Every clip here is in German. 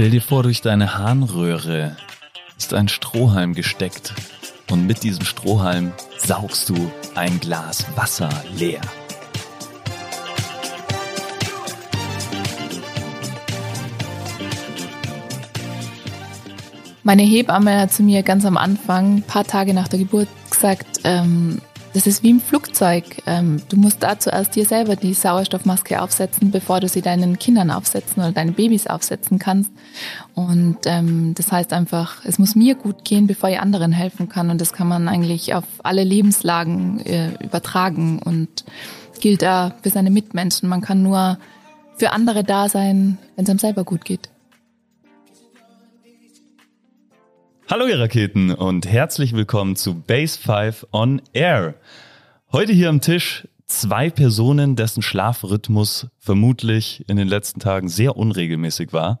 Stell dir vor, durch deine Harnröhre ist ein Strohhalm gesteckt und mit diesem Strohhalm saugst du ein Glas Wasser leer. Meine Hebamme hat zu mir ganz am Anfang, ein paar Tage nach der Geburt, gesagt, ähm, das ist wie im Flugzeug. Ähm, du musst da zuerst dir selber die Sauerstoffmaske aufsetzen, bevor du sie deinen Kindern aufsetzen oder deinen Babys aufsetzen kannst. Und ähm, das heißt einfach, es muss mir gut gehen, bevor ich anderen helfen kann. Und das kann man eigentlich auf alle Lebenslagen äh, übertragen und gilt da für seine Mitmenschen. Man kann nur für andere da sein, wenn es einem selber gut geht. Hallo ihr Raketen und herzlich willkommen zu Base 5 on Air. Heute hier am Tisch zwei Personen, dessen Schlafrhythmus vermutlich in den letzten Tagen sehr unregelmäßig war.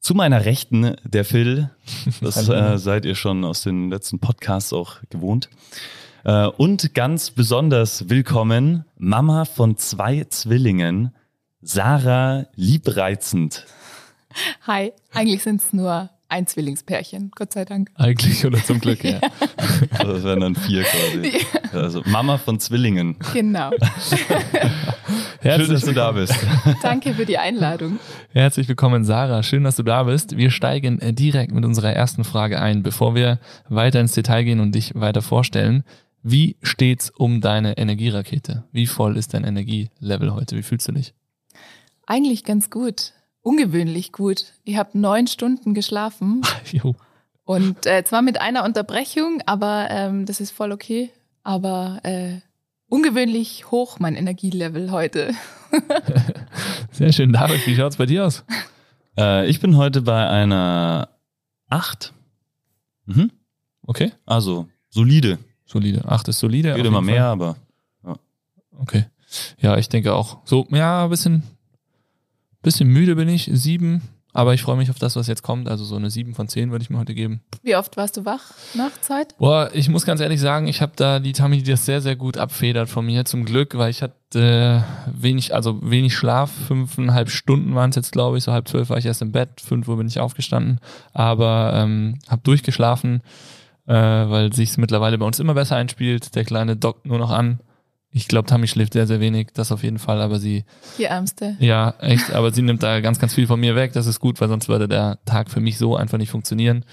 Zu meiner Rechten der Phil, das äh, seid ihr schon aus den letzten Podcasts auch gewohnt. Äh, und ganz besonders willkommen Mama von zwei Zwillingen, Sarah Liebreizend. Hi, eigentlich sind es nur ein Zwillingspärchen, Gott sei Dank. Eigentlich oder zum Glück, ja. Also das wären dann vier quasi. Also Mama von Zwillingen. Genau. Schön, dass du da bist. Danke für die Einladung. Herzlich willkommen, Sarah. Schön, dass du da bist. Wir steigen äh, direkt mit unserer ersten Frage ein, bevor wir weiter ins Detail gehen und dich weiter vorstellen. Wie steht's um deine Energierakete? Wie voll ist dein Energielevel heute? Wie fühlst du dich? Eigentlich ganz gut ungewöhnlich gut. Ich habe neun Stunden geschlafen. jo. Und äh, zwar mit einer Unterbrechung, aber ähm, das ist voll okay. Aber äh, ungewöhnlich hoch mein Energielevel heute. Sehr schön, David. Wie schaut's bei dir aus? Äh, ich bin heute bei einer acht. Mhm. Okay. Also solide. Solide. Acht ist solide. Geht immer mehr, aber. Ja. Okay. Ja, ich denke auch. So, ja, ein bisschen Bisschen müde bin ich, sieben, aber ich freue mich auf das, was jetzt kommt. Also so eine sieben von zehn würde ich mir heute geben. Wie oft warst du wach nach Zeit? Boah, ich muss ganz ehrlich sagen, ich habe da die Tami, die das sehr, sehr gut abfedert von mir, zum Glück, weil ich hatte wenig, also wenig Schlaf, fünfeinhalb Stunden waren es jetzt, glaube ich, so halb zwölf war ich erst im Bett, fünf Uhr bin ich aufgestanden, aber ähm, habe durchgeschlafen, äh, weil sich mittlerweile bei uns immer besser einspielt. Der Kleine dockt nur noch an ich glaube, Tammy schläft sehr, sehr wenig, das auf jeden Fall, aber sie. Die Ärmste. Ja, echt, aber sie nimmt da ganz, ganz viel von mir weg. Das ist gut, weil sonst würde der Tag für mich so einfach nicht funktionieren.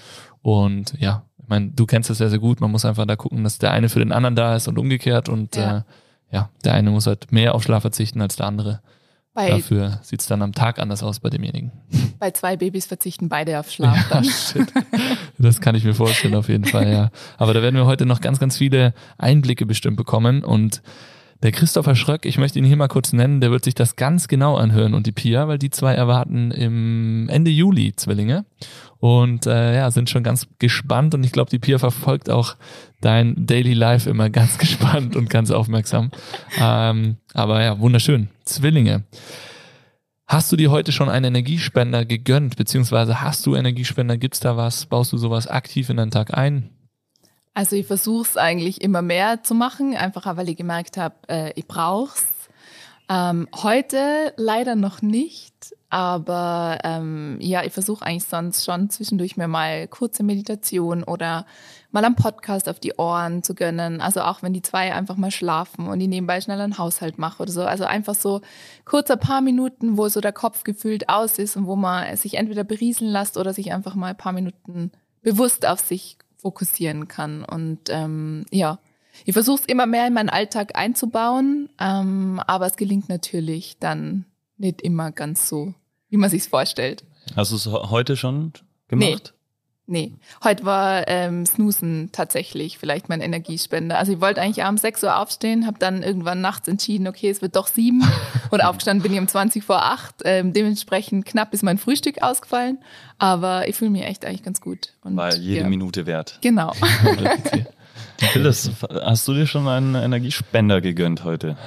Und ja, ich meine, du kennst das sehr, sehr gut. Man muss einfach da gucken, dass der eine für den anderen da ist und umgekehrt. Und ja, äh, ja der eine muss halt mehr auf Schlaf verzichten als der andere. Bei Dafür sieht es dann am Tag anders aus bei demjenigen. Bei zwei Babys verzichten beide auf Schlaf. Ja. Das kann ich mir vorstellen, auf jeden Fall, ja. Aber da werden wir heute noch ganz, ganz viele Einblicke bestimmt bekommen. Und der Christopher Schröck, ich möchte ihn hier mal kurz nennen, der wird sich das ganz genau anhören und die Pia, weil die zwei erwarten im Ende Juli Zwillinge und äh, ja, sind schon ganz gespannt und ich glaube, die Pia verfolgt auch dein Daily Life immer ganz gespannt und ganz aufmerksam. Ähm, aber ja, wunderschön. Zwillinge. Hast du dir heute schon einen Energiespender gegönnt, beziehungsweise hast du Energiespender? Gibt's da was? Baust du sowas aktiv in deinen Tag ein? Also ich versuche es eigentlich immer mehr zu machen, einfach weil ich gemerkt habe, äh, ich brauch's. Ähm, heute leider noch nicht, aber ähm, ja, ich versuche eigentlich sonst schon zwischendurch mir mal kurze Meditation oder mal am Podcast auf die Ohren zu gönnen. Also auch wenn die zwei einfach mal schlafen und die nebenbei schnell einen Haushalt mache oder so. Also einfach so kurzer paar Minuten, wo so der Kopf gefühlt aus ist und wo man sich entweder berieseln lässt oder sich einfach mal ein paar Minuten bewusst auf sich fokussieren kann. Und ähm, ja, ich versuche es immer mehr in meinen Alltag einzubauen, ähm, aber es gelingt natürlich dann nicht immer ganz so, wie man sich vorstellt. Hast du es heute schon gemacht? Nee, heute war ähm, Snoosen tatsächlich vielleicht mein Energiespender. Also ich wollte eigentlich abends 6 Uhr aufstehen, habe dann irgendwann nachts entschieden, okay, es wird doch sieben und aufgestanden bin ich um 20 vor acht. Ähm, dementsprechend knapp ist mein Frühstück ausgefallen, aber ich fühle mich echt eigentlich ganz gut. Und, Weil jede ja. Minute wert. Genau. Phyllis, hast du dir schon einen Energiespender gegönnt heute?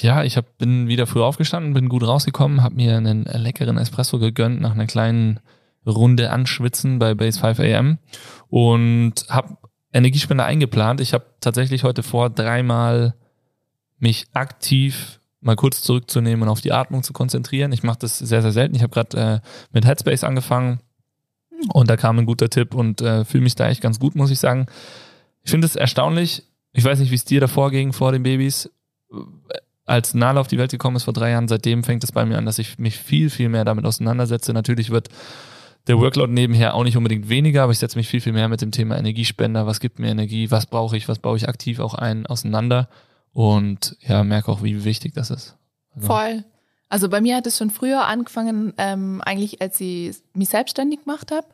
Ja, ich hab, bin wieder früh aufgestanden, bin gut rausgekommen, habe mir einen leckeren Espresso gegönnt nach einer kleinen Runde anschwitzen bei Base 5 AM und habe Energiespender eingeplant. Ich habe tatsächlich heute vor, dreimal mich aktiv mal kurz zurückzunehmen und auf die Atmung zu konzentrieren. Ich mache das sehr, sehr selten. Ich habe gerade äh, mit Headspace angefangen und da kam ein guter Tipp und äh, fühle mich da echt ganz gut, muss ich sagen. Ich finde es erstaunlich, ich weiß nicht, wie es dir davor ging vor den Babys, als Nala auf die Welt gekommen ist vor drei Jahren, seitdem fängt es bei mir an, dass ich mich viel, viel mehr damit auseinandersetze. Natürlich wird der Workload nebenher auch nicht unbedingt weniger, aber ich setze mich viel, viel mehr mit dem Thema Energiespender, was gibt mir Energie, was brauche ich, was baue ich aktiv auch ein, auseinander und ja, merke auch, wie wichtig das ist. Also. Voll. Also bei mir hat es schon früher angefangen, ähm, eigentlich als ich mich selbstständig gemacht habe,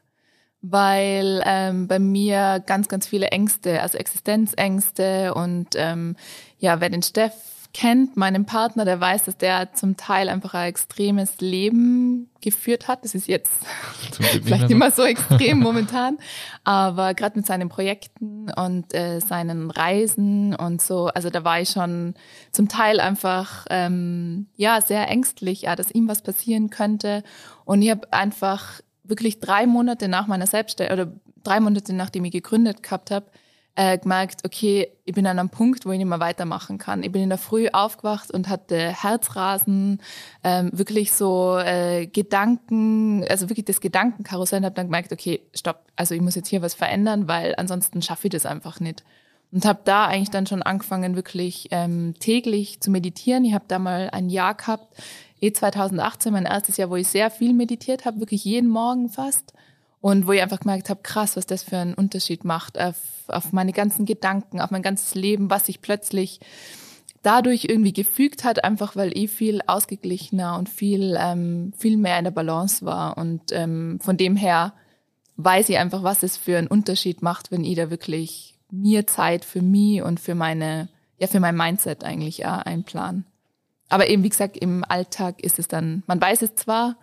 weil ähm, bei mir ganz, ganz viele Ängste, also Existenzängste und ähm, ja, wer den Steff kennt, meinen Partner, der weiß, dass der zum Teil einfach ein extremes Leben geführt hat. Das ist jetzt vielleicht nicht mehr so extrem momentan, aber gerade mit seinen Projekten und äh, seinen Reisen und so, also da war ich schon zum Teil einfach ähm, ja sehr ängstlich, ja, dass ihm was passieren könnte. Und ich habe einfach wirklich drei Monate nach meiner Selbstständigkeit oder drei Monate nachdem ich gegründet gehabt habe, äh, gemerkt, okay, ich bin an einem Punkt, wo ich nicht mehr weitermachen kann. Ich bin in der Früh aufgewacht und hatte Herzrasen, ähm, wirklich so äh, Gedanken, also wirklich das Gedankenkarussell und habe dann gemerkt, okay, stopp, also ich muss jetzt hier was verändern, weil ansonsten schaffe ich das einfach nicht. Und habe da eigentlich dann schon angefangen, wirklich ähm, täglich zu meditieren. Ich habe da mal ein Jahr gehabt, eh 2018, mein erstes Jahr, wo ich sehr viel meditiert habe, wirklich jeden Morgen fast. Und wo ich einfach gemerkt habe, krass, was das für einen Unterschied macht auf, auf meine ganzen Gedanken, auf mein ganzes Leben, was sich plötzlich dadurch irgendwie gefügt hat, einfach weil ich viel ausgeglichener und viel, ähm, viel mehr in der Balance war. Und ähm, von dem her weiß ich einfach, was es für einen Unterschied macht, wenn ich da wirklich mir Zeit für mich und für meine, ja, für mein Mindset eigentlich ja, einplan. Aber eben, wie gesagt, im Alltag ist es dann, man weiß es zwar,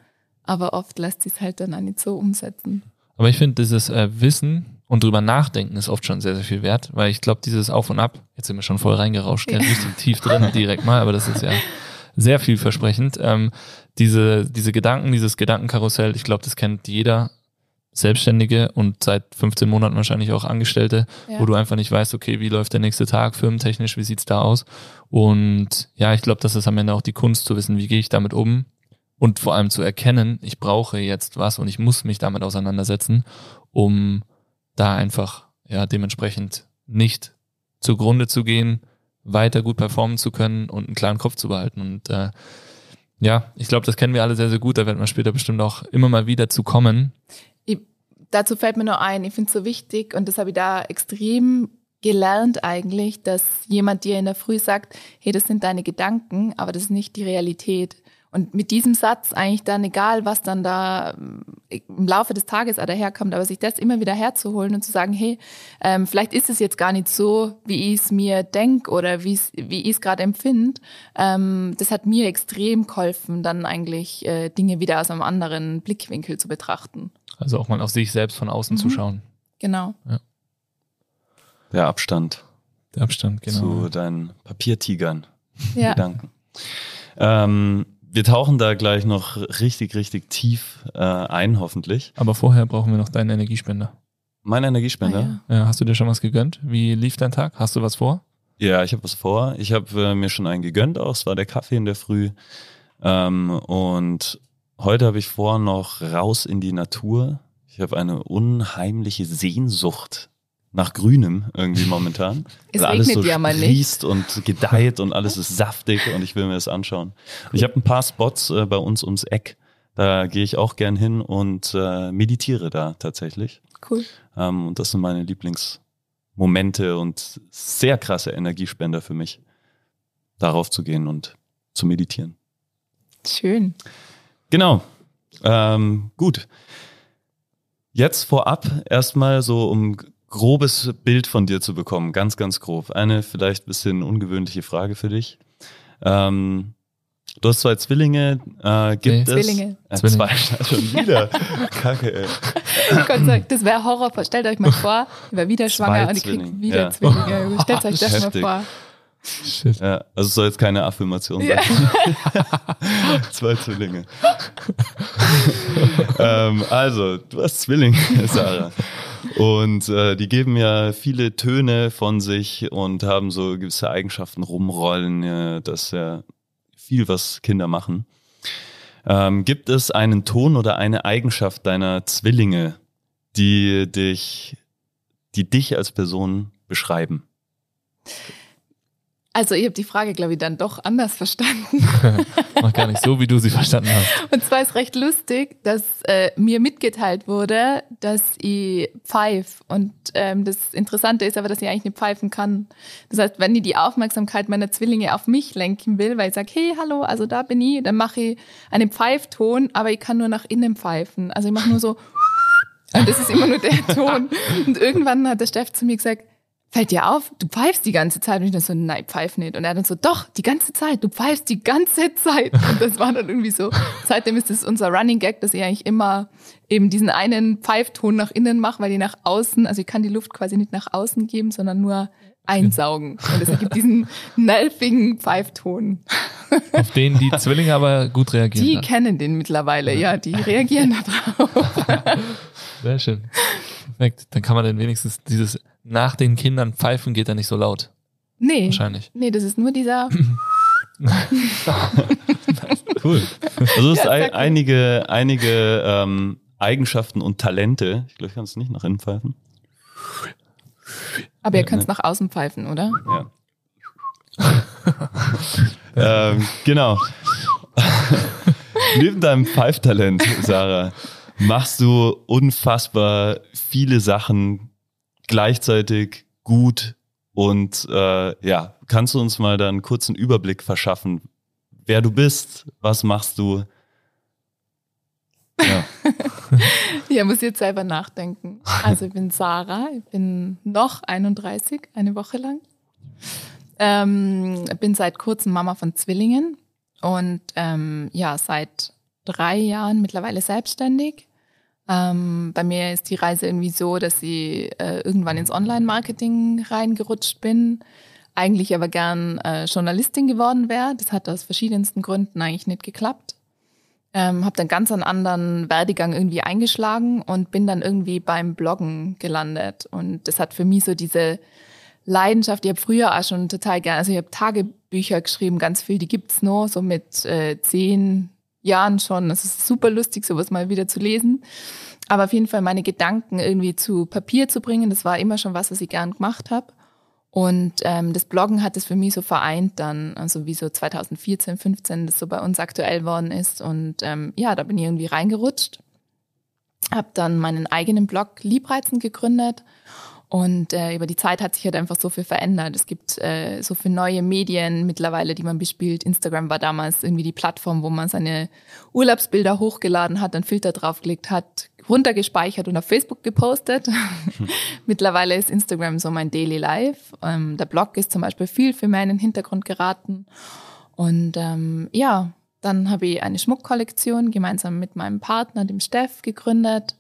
aber oft lässt sich es halt dann auch nicht so umsetzen. Aber ich finde, dieses äh, Wissen und drüber nachdenken ist oft schon sehr, sehr viel wert, weil ich glaube, dieses Auf und Ab, jetzt sind wir schon voll reingerauscht, ja. richtig tief drin direkt mal, aber das ist ja sehr vielversprechend. Ähm, diese, diese Gedanken, dieses Gedankenkarussell, ich glaube, das kennt jeder Selbstständige und seit 15 Monaten wahrscheinlich auch Angestellte, ja. wo du einfach nicht weißt, okay, wie läuft der nächste Tag firmentechnisch, wie sieht's da aus? Und ja, ich glaube, das ist am Ende auch die Kunst zu wissen, wie gehe ich damit um und vor allem zu erkennen, ich brauche jetzt was und ich muss mich damit auseinandersetzen, um da einfach ja dementsprechend nicht zugrunde zu gehen, weiter gut performen zu können und einen klaren Kopf zu behalten. Und äh, ja, ich glaube, das kennen wir alle sehr, sehr gut. Da werden wir später bestimmt auch immer mal wieder zu kommen. Ich, dazu fällt mir nur ein, ich finde es so wichtig und das habe ich da extrem gelernt eigentlich, dass jemand dir in der Früh sagt, hey, das sind deine Gedanken, aber das ist nicht die Realität. Und mit diesem Satz eigentlich dann, egal was dann da äh, im Laufe des Tages daherkommt, aber sich das immer wieder herzuholen und zu sagen, hey, ähm, vielleicht ist es jetzt gar nicht so, wie ich es mir denke oder wie ich es gerade empfinde, ähm, das hat mir extrem geholfen, dann eigentlich äh, Dinge wieder aus einem anderen Blickwinkel zu betrachten. Also auch mal auf sich selbst von außen mhm. zu schauen. Genau. Ja. Der Abstand. Der Abstand, genau. Zu deinen Papiertigern. Ja. Gedanken. Ähm, wir tauchen da gleich noch richtig, richtig tief äh, ein, hoffentlich. Aber vorher brauchen wir noch deinen Energiespender. Mein Energiespender? Ah, ja. ja. hast du dir schon was gegönnt? Wie lief dein Tag? Hast du was vor? Ja, ich habe was vor. Ich habe äh, mir schon einen gegönnt auch. Es war der Kaffee in der Früh. Ähm, und heute habe ich vor, noch raus in die Natur. Ich habe eine unheimliche Sehnsucht nach Grünem irgendwie momentan. es also alles so ja mal nicht. und gedeiht und alles ist saftig und ich will mir das anschauen. Ich habe ein paar Spots äh, bei uns ums Eck. Da gehe ich auch gern hin und äh, meditiere da tatsächlich. Cool. Ähm, und das sind meine Lieblingsmomente und sehr krasse Energiespender für mich, darauf zu gehen und zu meditieren. Schön. Genau. Ähm, gut. Jetzt vorab erstmal so, um grobes Bild von dir zu bekommen, ganz, ganz grob. Eine vielleicht ein bisschen ungewöhnliche Frage für dich. Ähm, du hast zwei Zwillinge, äh, gibt nee. es? Zwillinge. Äh, Zwillinge. Zwei, schon wieder. Kacke, ey. Gott sei Dank, das wäre Horror. Stellt euch mal vor, ich war wieder schwanger zwei und ich krieg wieder ja. Zwillinge. Stellt euch das Heftig. mal vor. Shit. Ja, also es soll jetzt keine Affirmation sein. Ja. Zwei Zwillinge. ähm, also, du hast Zwillinge, Sarah. Und äh, die geben ja viele Töne von sich und haben so gewisse Eigenschaften rumrollen, ja, dass ja viel, was Kinder machen. Ähm, gibt es einen Ton oder eine Eigenschaft deiner Zwillinge, die dich, die dich als Person beschreiben? Also ich habe die Frage, glaube ich, dann doch anders verstanden. Mach gar nicht so, wie du sie verstanden hast. Und zwar ist recht lustig, dass äh, mir mitgeteilt wurde, dass ich pfeife. Und ähm, das Interessante ist aber, dass ich eigentlich nicht pfeifen kann. Das heißt, wenn ich die Aufmerksamkeit meiner Zwillinge auf mich lenken will, weil ich sage, hey, hallo, also da bin ich, dann mache ich einen Pfeifton, aber ich kann nur nach innen pfeifen. Also ich mache nur so, und das ist immer nur der Ton. Und irgendwann hat der Steff zu mir gesagt, fällt dir auf, du pfeifst die ganze Zeit. Und ich dann so, nein, pfeif nicht. Und er dann so, doch, die ganze Zeit, du pfeifst die ganze Zeit. Und das war dann irgendwie so, seitdem ist das unser Running Gag, dass ich eigentlich immer eben diesen einen Pfeifton nach innen mache, weil die nach außen, also ich kann die Luft quasi nicht nach außen geben, sondern nur einsaugen. Und es ergibt diesen nervigen Pfeifton. Auf den die Zwillinge aber gut reagieren. Die dann. kennen den mittlerweile, ja, die reagieren da drauf. Sehr schön. Perfekt. Dann kann man dann wenigstens dieses nach den Kindern pfeifen geht dann nicht so laut. Nee. Wahrscheinlich. Nee, das ist nur dieser, Cool. Also es Ja, ein, einige, einige ähm, Eigenschaften und Talente. Ich glaube, ich kann es nicht nach innen pfeifen. aber ihr könnt es ne. nach außen pfeifen, oder? Ja. ähm, genau. Neben deinem Pfeiftalent, Sarah, machst du unfassbar viele Sachen gleichzeitig gut und äh, ja, kannst du uns mal da einen kurzen Überblick verschaffen, wer du bist, was machst du? Ja. Ja, muss jetzt selber nachdenken. Also ich bin Sarah, ich bin noch 31, eine Woche lang. Ähm, bin seit kurzem Mama von Zwillingen und ähm, ja, seit drei Jahren mittlerweile selbstständig. Ähm, bei mir ist die Reise irgendwie so, dass ich äh, irgendwann ins Online-Marketing reingerutscht bin, eigentlich aber gern äh, Journalistin geworden wäre. Das hat aus verschiedensten Gründen eigentlich nicht geklappt. Ähm, habe dann ganz einen anderen Werdegang irgendwie eingeschlagen und bin dann irgendwie beim Bloggen gelandet. Und das hat für mich so diese Leidenschaft, ich habe früher auch schon total gerne, also ich habe Tagebücher geschrieben, ganz viel, die gibt's noch, so mit äh, zehn Jahren schon. Das ist super lustig, sowas mal wieder zu lesen. Aber auf jeden Fall meine Gedanken irgendwie zu Papier zu bringen, das war immer schon was, was ich gern gemacht habe. Und ähm, das Bloggen hat es für mich so vereint dann, also wie so 2014, 15 das so bei uns aktuell worden ist. Und ähm, ja, da bin ich irgendwie reingerutscht. Habe dann meinen eigenen Blog Liebreizen gegründet. Und äh, über die Zeit hat sich halt einfach so viel verändert. Es gibt äh, so viele neue Medien mittlerweile, die man bespielt. Instagram war damals irgendwie die Plattform, wo man seine Urlaubsbilder hochgeladen hat, einen Filter draufgelegt hat, runtergespeichert und auf Facebook gepostet. Mittlerweile ist Instagram so mein Daily Life. Ähm, der Blog ist zum Beispiel viel für mehr in den Hintergrund geraten. Und ähm, ja, dann habe ich eine Schmuckkollektion gemeinsam mit meinem Partner, dem Steff, gegründet.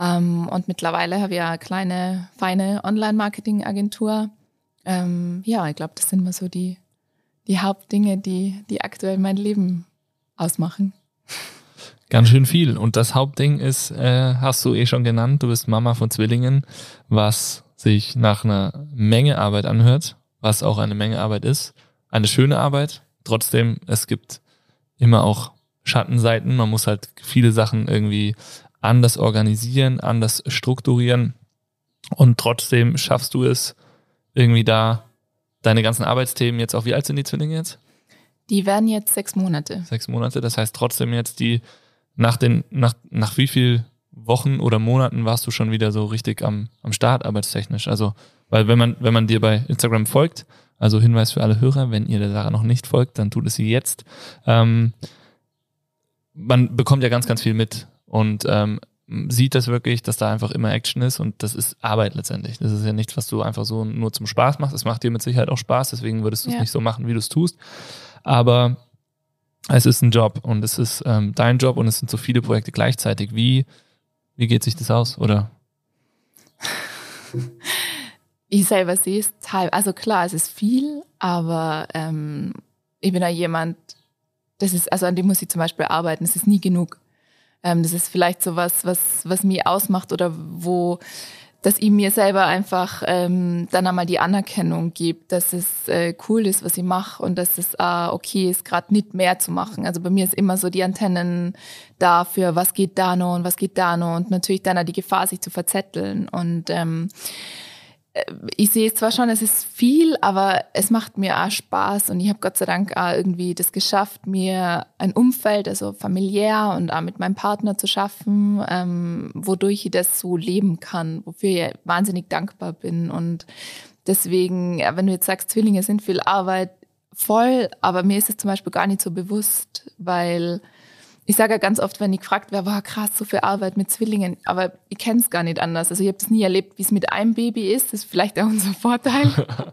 Ähm, und mittlerweile habe ich eine kleine, feine Online-Marketing-Agentur. Ähm, ja, ich glaube, das sind mal so die, die Hauptdinge, die, die aktuell mein Leben ausmachen. Ganz schön viel. Und das Hauptding ist, äh, hast du eh schon genannt, du bist Mama von Zwillingen, was sich nach einer Menge Arbeit anhört, was auch eine Menge Arbeit ist. Eine schöne Arbeit. Trotzdem, es gibt immer auch Schattenseiten. Man muss halt viele Sachen irgendwie anders organisieren, anders strukturieren. Und trotzdem schaffst du es irgendwie da deine ganzen Arbeitsthemen jetzt auch, wie alt sind die Zwillinge jetzt? Die werden jetzt sechs Monate. Sechs Monate. Das heißt trotzdem jetzt die, nach den, nach, nach wie viel Wochen oder Monaten warst du schon wieder so richtig am, am Start arbeitstechnisch? Also, weil wenn man, wenn man dir bei Instagram folgt, also Hinweis für alle Hörer, wenn ihr der Sache noch nicht folgt, dann tut es sie jetzt. Ähm, man bekommt ja ganz, ganz viel mit und ähm, sieht das wirklich, dass da einfach immer Action ist und das ist Arbeit letztendlich. Das ist ja nichts, was du einfach so nur zum Spaß machst. Es macht dir mit Sicherheit auch Spaß, deswegen würdest du es Ja. nicht so machen, wie du es tust. Aber es ist ein Job und es ist ähm, dein Job und es sind so viele Projekte gleichzeitig. Wie, wie geht sich das aus? Oder Ich selber sehe es teil, also klar, es ist viel, aber ähm, ich bin ja jemand, das ist, also an dem muss ich zum Beispiel arbeiten, es ist nie genug. Ähm, das ist vielleicht so was, was, was mich ausmacht oder wo dass ich mir selber einfach ähm, dann einmal die Anerkennung gibt, dass es äh, cool ist, was ich mache und dass es äh, okay ist, gerade nicht mehr zu machen. Also bei mir ist immer so die Antennen dafür, was geht da noch und was geht da noch und natürlich dann auch die Gefahr, sich zu verzetteln. Und ähm, ich sehe zwar schon, es ist viel, aber es macht mir auch Spaß und ich habe Gott sei Dank auch irgendwie das geschafft, mir ein Umfeld, also familiär und auch mit meinem Partner zu schaffen, ähm, wodurch ich das so leben kann, wofür ich wahnsinnig dankbar bin. Und deswegen, wenn du jetzt sagst, Zwillinge sind viel Arbeit, voll, aber mir ist es zum Beispiel gar nicht so bewusst, weil ich sage ja ganz oft, wenn ich gefragt werde, war krass, so viel Arbeit mit Zwillingen, aber ich kenne es gar nicht anders. Also ich habe es nie erlebt, wie es mit einem Baby ist, das ist vielleicht auch unser Vorteil,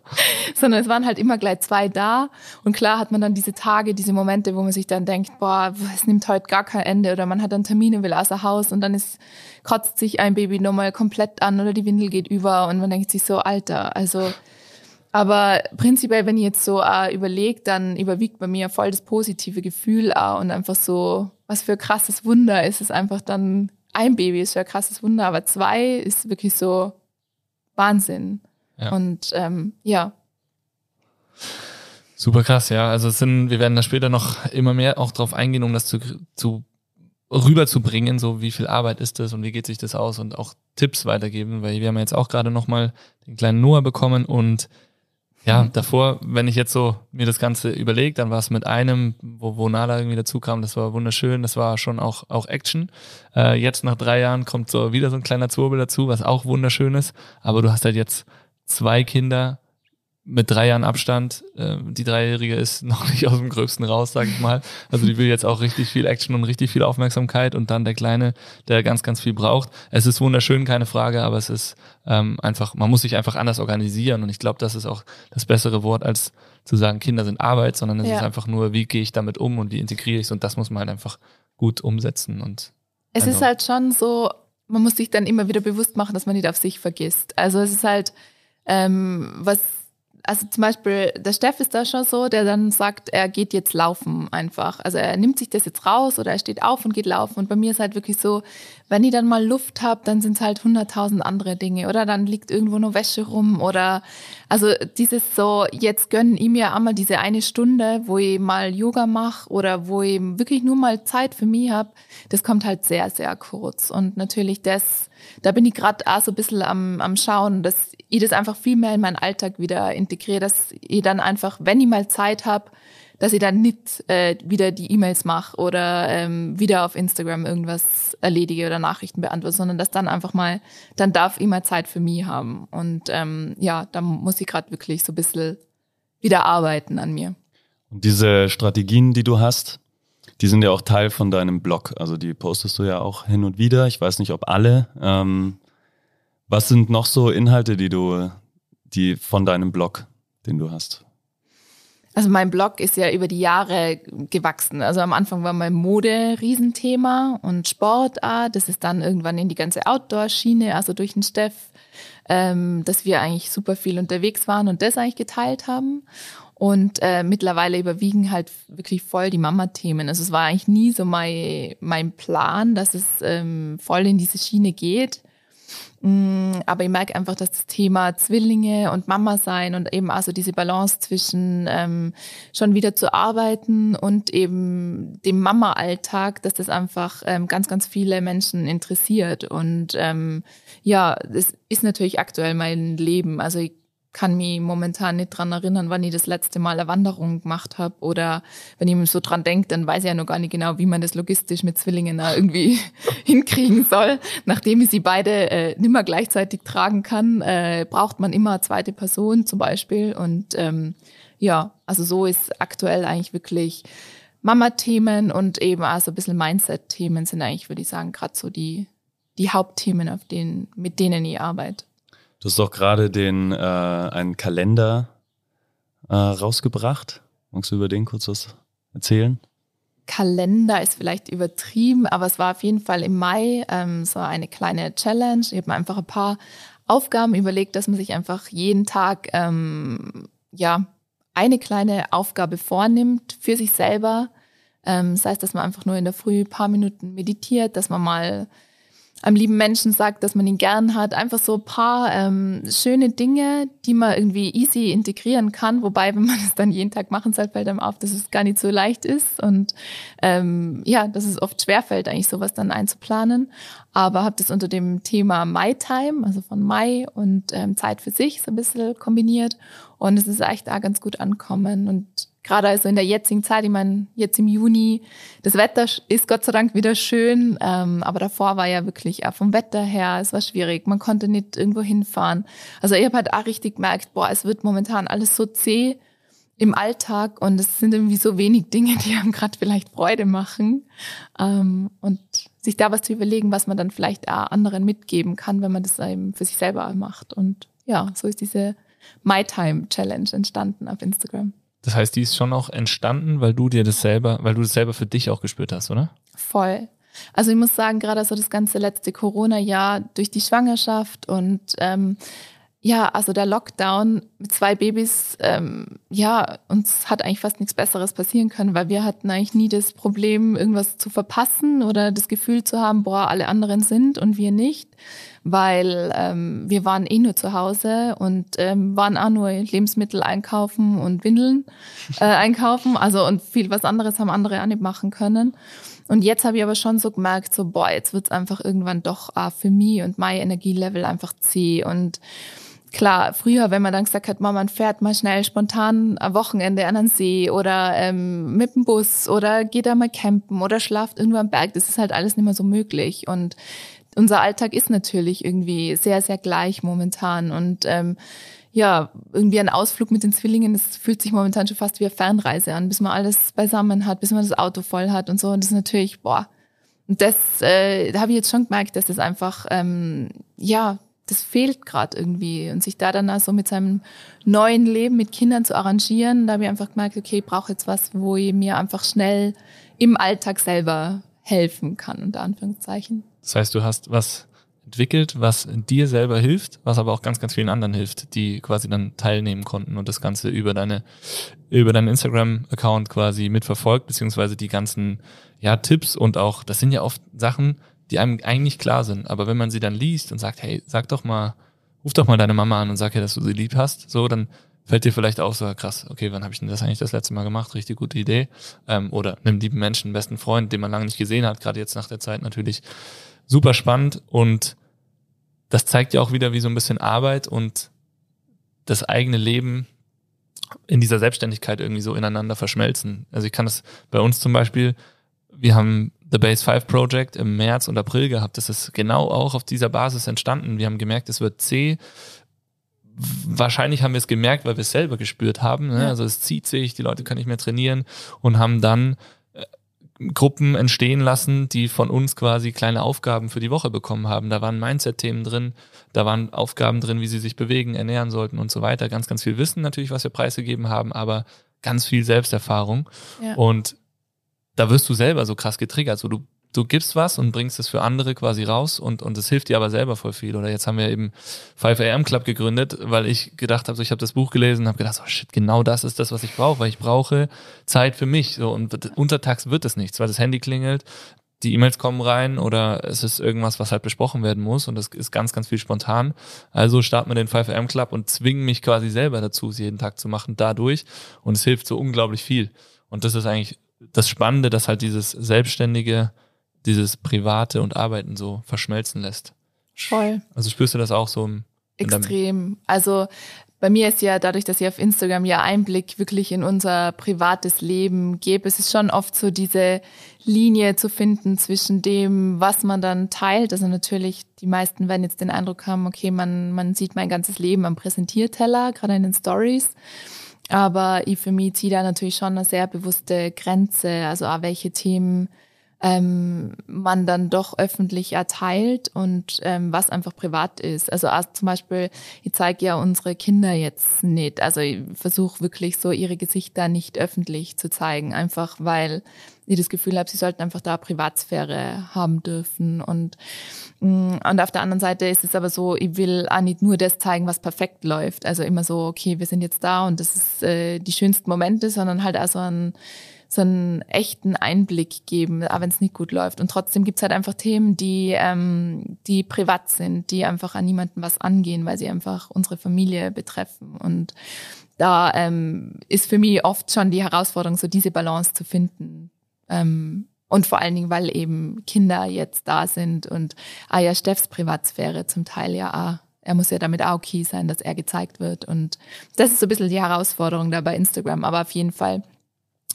sondern es waren halt immer gleich zwei da. Und klar hat man dann diese Tage, diese Momente, wo man sich dann denkt, boah, es nimmt heute gar kein Ende. Oder man hat dann Termine, will außer Haus. Und dann ist, kotzt sich ein Baby nochmal komplett an oder die Windel geht über. Und man denkt sich so, Alter, also aber prinzipiell, wenn ich jetzt so äh, überlege, dann überwiegt bei mir voll das positive Gefühl auch und einfach so, was für ein krasses Wunder ist es einfach dann, ein Baby ist ja ein krasses Wunder, aber zwei ist wirklich so Wahnsinn. Ja. Und ähm, ja. Super krass, ja. Also es sind, wir werden da später noch immer mehr auch drauf eingehen, um das zu, zu rüberzubringen, so wie viel Arbeit ist das und wie geht sich das aus und auch Tipps weitergeben, weil wir haben jetzt auch gerade nochmal den kleinen Noah bekommen und ja, mhm. davor, wenn ich jetzt so mir das Ganze überlege, dann war es mit einem, wo, wo Nala irgendwie dazu kam, das war wunderschön, das war schon auch, auch Action. Äh, jetzt nach drei Jahren kommt so wieder so ein kleiner Zwirbel dazu, was auch wunderschön ist. Aber du hast halt jetzt zwei Kinder, mit drei Jahren Abstand. Äh, die Dreijährige ist noch nicht aus dem Gröbsten raus, sag ich mal. Also die will jetzt auch richtig viel Action und richtig viel Aufmerksamkeit und dann der Kleine, der ganz, ganz viel braucht. Es ist wunderschön, keine Frage, aber es ist ähm, einfach, man muss sich einfach anders organisieren und ich glaube, das ist auch das bessere Wort als zu sagen, Kinder sind Arbeit, sondern es ja. ist einfach nur, wie gehe ich damit um und wie integriere ich es und das muss man halt einfach gut umsetzen und es ist halt schon so, man muss sich dann immer wieder bewusst machen, dass man nicht auf sich vergisst. Also es ist halt, ähm, was also zum Beispiel, der Steff ist da schon so, der dann sagt, er geht jetzt laufen einfach. Also er nimmt sich das jetzt raus oder er steht auf und geht laufen. Und bei mir ist halt wirklich so, wenn ich dann mal Luft habe, dann sind es halt hunderttausend andere Dinge. Oder dann liegt irgendwo nur Wäsche rum. Oder also dieses so, jetzt gönnen ihm ja einmal diese eine Stunde, wo ich mal Yoga mache oder wo ich wirklich nur mal Zeit für mich habe, das kommt halt sehr, sehr kurz. Und natürlich das, da bin ich gerade auch so ein bisschen am, am Schauen, dass ich das einfach viel mehr in meinen Alltag wieder integriere, dass ich dann einfach, wenn ich mal Zeit habe, dass ich dann nicht äh, wieder die E-Mails mache oder ähm, wieder auf Instagram irgendwas erledige oder Nachrichten beantworte, sondern dass dann einfach mal, dann darf ich mal Zeit für mich haben. Und ähm, ja, da muss ich gerade wirklich so ein bisschen wieder arbeiten an mir. Und diese Strategien, die du hast, die sind ja auch Teil von deinem Blog. Also die postest du ja auch hin und wieder. Ich weiß nicht, ob alle. Ähm, was sind noch so Inhalte, die du, die von deinem Blog, den du hast? Also mein Blog ist ja über die Jahre gewachsen. Also am Anfang war mein Mode Riesenthema und Sportart. Das ist dann irgendwann in die ganze Outdoor-Schiene, also durch den Steff, ähm, dass wir eigentlich super viel unterwegs waren und das eigentlich geteilt haben. Und äh, mittlerweile überwiegen halt wirklich voll die Mama-Themen. Also es war eigentlich nie so mein, mein Plan, dass es ähm, voll in diese Schiene geht. Mm, aber ich merke einfach, dass das Thema Zwillinge und Mama sein und eben also diese Balance zwischen ähm, schon wieder zu arbeiten und eben dem Mama-Alltag, dass das einfach ähm, ganz, ganz viele Menschen interessiert. Und ähm, ja, das ist natürlich aktuell mein Leben. Also ich kann mich momentan nicht dran erinnern, wann ich das letzte Mal eine Wanderung gemacht habe. Oder wenn ich mir so dran denke, dann weiß ich ja noch gar nicht genau, wie man das logistisch mit Zwillingen irgendwie hinkriegen soll. Nachdem ich sie beide äh, nimmer gleichzeitig tragen kann, äh, braucht man immer eine zweite Person zum Beispiel. Und ähm, ja, also so ist aktuell eigentlich wirklich Mama-Themen und eben auch so ein bisschen Mindset-Themen sind eigentlich, würde ich sagen, gerade so die, die Hauptthemen, auf denen, mit denen ich arbeite. Du hast doch gerade den äh, einen Kalender äh, rausgebracht. Magst du über den kurz was erzählen? Kalender ist vielleicht übertrieben, aber es war auf jeden Fall im Mai ähm, so eine kleine Challenge. Ich habe mir einfach ein paar Aufgaben überlegt, dass man sich einfach jeden Tag ähm, ja eine kleine Aufgabe vornimmt für sich selber. Ähm, das heißt, dass man einfach nur in der Früh ein paar Minuten meditiert, dass man mal einem lieben Menschen sagt, dass man ihn gern hat. Einfach so ein paar ähm, schöne Dinge, die man irgendwie easy integrieren kann. Wobei, wenn man es dann jeden Tag machen soll, fällt einem auf, dass es gar nicht so leicht ist. Und ähm, ja, dass es oft schwerfällt, eigentlich sowas dann einzuplanen. Aber habe das unter dem Thema My Time, also von Mai und ähm, Zeit für sich so ein bisschen kombiniert. Und es ist echt da ganz gut ankommen. Und gerade also in der jetzigen Zeit, ich meine, jetzt im Juni, das Wetter ist Gott sei Dank wieder schön, ähm, aber davor war ja wirklich ja, vom Wetter her, es war schwierig, man konnte nicht irgendwo hinfahren. Also ich habe halt auch richtig gemerkt, boah, es wird momentan alles so zäh im Alltag und es sind irgendwie so wenig Dinge, die einem gerade vielleicht Freude machen. Ähm, und sich da was zu überlegen, was man dann vielleicht auch anderen mitgeben kann, wenn man das eben für sich selber macht. Und ja, so ist diese My Time Challenge entstanden auf Instagram. Das heißt, die ist schon auch entstanden, weil du dir das selber, weil du das selber für dich auch gespürt hast, oder? Voll. Also ich muss sagen, gerade so das ganze letzte Corona-Jahr durch die Schwangerschaft und ähm, ja, also der Lockdown mit zwei Babys, ähm, ja, uns hat eigentlich fast nichts Besseres passieren können, weil wir hatten eigentlich nie das Problem, irgendwas zu verpassen oder das Gefühl zu haben, boah, alle anderen sind und wir nicht, weil ähm, wir waren eh nur zu Hause und ähm, waren auch nur Lebensmittel einkaufen und Windeln äh, einkaufen, also und viel was anderes haben andere auch nicht machen können. Und jetzt habe ich aber schon so gemerkt, so boah, jetzt wird's einfach irgendwann doch ah, für mich und mein Energielevel einfach zäh und klar, früher, wenn man dann gesagt hat, man fährt mal schnell spontan am Wochenende an den See oder ähm, mit dem Bus oder geht da mal campen oder schlaft irgendwo am Berg, das ist halt alles nicht mehr so möglich. Und unser Alltag ist natürlich irgendwie sehr, sehr gleich momentan. Und ähm, ja, irgendwie ein Ausflug mit den Zwillingen, das fühlt sich momentan schon fast wie eine Fernreise an, bis man alles beisammen hat, bis man das Auto voll hat und so. Und das ist natürlich, boah. Und das äh, da habe ich jetzt schon gemerkt, dass das einfach, ähm, ja, das fehlt gerade irgendwie. Und sich da dann also mit seinem neuen Leben mit Kindern zu arrangieren, da habe ich einfach gemerkt, okay, ich brauche jetzt was, wo ich mir einfach schnell im Alltag selber helfen kann, unter Anführungszeichen. Das heißt, du hast was entwickelt, was dir selber hilft, was aber auch ganz, ganz vielen anderen hilft, die quasi dann teilnehmen konnten und das Ganze über deine, über deinen Instagram-Account quasi mitverfolgt, beziehungsweise die ganzen, ja, Tipps und auch, das sind ja oft Sachen, die einem eigentlich klar sind. Aber wenn man sie dann liest und sagt, hey, sag doch mal, ruf doch mal deine Mama an und sag ihr, dass du sie lieb hast, so, dann fällt dir vielleicht auch so, krass, okay, wann habe ich denn das eigentlich das letzte Mal gemacht? Richtig gute Idee. Ähm, oder nimm lieben Menschen, besten Freund, den man lange nicht gesehen hat, gerade jetzt nach der Zeit natürlich super spannend und das zeigt ja auch wieder, wie so ein bisschen Arbeit und das eigene Leben in dieser Selbstständigkeit irgendwie so ineinander verschmelzen. Also ich kann das bei uns zum Beispiel, wir haben The Base 5 Project im März und April gehabt. Das ist genau auch auf dieser Basis entstanden. Wir haben gemerkt, es wird C. Wahrscheinlich haben wir es gemerkt, weil wir es selber gespürt haben. Ne? Also es zieht sich, die Leute können nicht mehr trainieren und haben dann äh, Gruppen entstehen lassen, die von uns quasi kleine Aufgaben für die Woche bekommen haben. Da waren Mindset-Themen drin, da waren Aufgaben drin, wie sie sich bewegen, ernähren sollten und so weiter. Ganz, ganz viel Wissen natürlich, was wir preisgegeben haben, aber ganz viel Selbsterfahrung. Ja. Und da wirst du selber so krass getriggert. So, du, du gibst was und bringst es für andere quasi raus und, und es hilft dir aber selber voll viel. Oder jetzt haben wir eben 5am Club gegründet, weil ich gedacht habe, so, ich habe das Buch gelesen und habe gedacht, oh shit, genau das ist das, was ich brauche, weil ich brauche Zeit für mich. So, und untertags wird es nichts, weil das Handy klingelt, die E-Mails kommen rein oder es ist irgendwas, was halt besprochen werden muss und das ist ganz, ganz viel spontan. Also starten wir den 5am Club und zwingen mich quasi selber dazu, es jeden Tag zu machen, dadurch. Und es hilft so unglaublich viel. Und das ist eigentlich das Spannende, dass halt dieses Selbstständige, dieses Private und Arbeiten so verschmelzen lässt. Voll. Also spürst du das auch so? Im, Extrem. Also bei mir ist ja dadurch, dass ich auf Instagram ja Einblick wirklich in unser privates Leben gebe, es ist schon oft so diese Linie zu finden zwischen dem, was man dann teilt. Also natürlich, die meisten werden jetzt den Eindruck haben, okay, man, man sieht mein ganzes Leben am Präsentierteller, gerade in den Stories. Aber ich für mich ziehe da natürlich schon eine sehr bewusste Grenze, also auch welche Themen ähm, man dann doch öffentlich erteilt und ähm, was einfach privat ist. Also zum Beispiel, ich zeige ja unsere Kinder jetzt nicht. Also ich versuche wirklich so ihre Gesichter nicht öffentlich zu zeigen, einfach weil ich das Gefühl habe, sie sollten einfach da Privatsphäre haben dürfen. Und, mm, und auf der anderen Seite ist es aber so, ich will auch nicht nur das zeigen, was perfekt läuft. Also immer so, okay, wir sind jetzt da und das ist äh, die schönsten Momente, sondern halt also ein so einen echten Einblick geben, auch wenn es nicht gut läuft. Und trotzdem gibt's halt einfach Themen, die, ähm, die privat sind, die einfach an niemanden was angehen, weil sie einfach unsere Familie betreffen. Und da ähm, ist für mich oft schon die Herausforderung, so diese Balance zu finden. Ähm, und vor allen Dingen, weil eben Kinder jetzt da sind und ah ja, Steffs Privatsphäre zum Teil ja auch. Er muss ja damit auch okay sein, dass er gezeigt wird. Und das ist so ein bisschen die Herausforderung da bei Instagram. Aber auf jeden Fall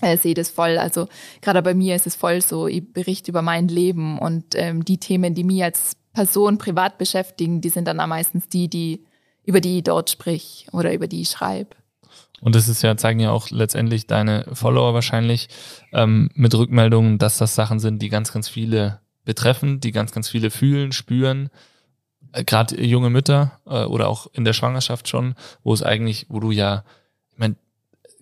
äh, sehe das voll. Also gerade bei mir ist es voll so, ich berichte über mein Leben und ähm, die Themen, die mich als Person privat beschäftigen, die sind dann am meistens die, die über die ich dort sprich oder über die ich schreibe. Und das ist ja, zeigen ja auch letztendlich deine Follower wahrscheinlich ähm, mit Rückmeldungen, dass das Sachen sind, die ganz, ganz viele betreffen, die ganz, ganz viele fühlen, spüren. Äh, Gerade junge Mütter äh, oder auch in der Schwangerschaft schon, wo es eigentlich, wo du ja, ich mein,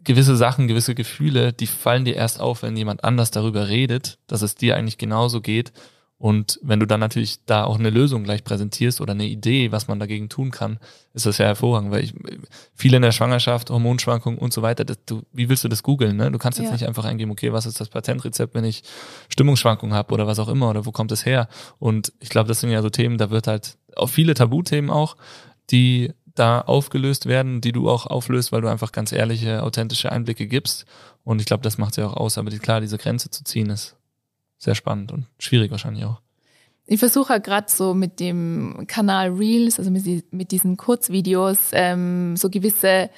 gewisse Sachen, gewisse Gefühle, die fallen dir erst auf, wenn jemand anders darüber redet, dass es dir eigentlich genauso geht und wenn du dann natürlich da auch eine Lösung gleich präsentierst oder eine Idee, was man dagegen tun kann, ist das ja hervorragend, weil ich viele in der Schwangerschaft, Hormonschwankungen und so weiter, das, du, wie willst du das googeln? Ne? Du kannst jetzt ja. nicht einfach eingeben, okay, was ist das Patentrezept, wenn ich Stimmungsschwankungen habe oder was auch immer oder wo kommt es her? Und ich glaube, das sind ja so Themen, da wird halt auch viele Tabuthemen auch, die da aufgelöst werden, die du auch auflöst, weil du einfach ganz ehrliche, authentische Einblicke gibst. Und ich glaube, das macht ja auch aus. Aber die, klar, diese Grenze zu ziehen ist sehr spannend und schwierig wahrscheinlich auch. Ich versuche gerade so mit dem Kanal Reels, also mit, mit diesen Kurzvideos, ähm, so gewisse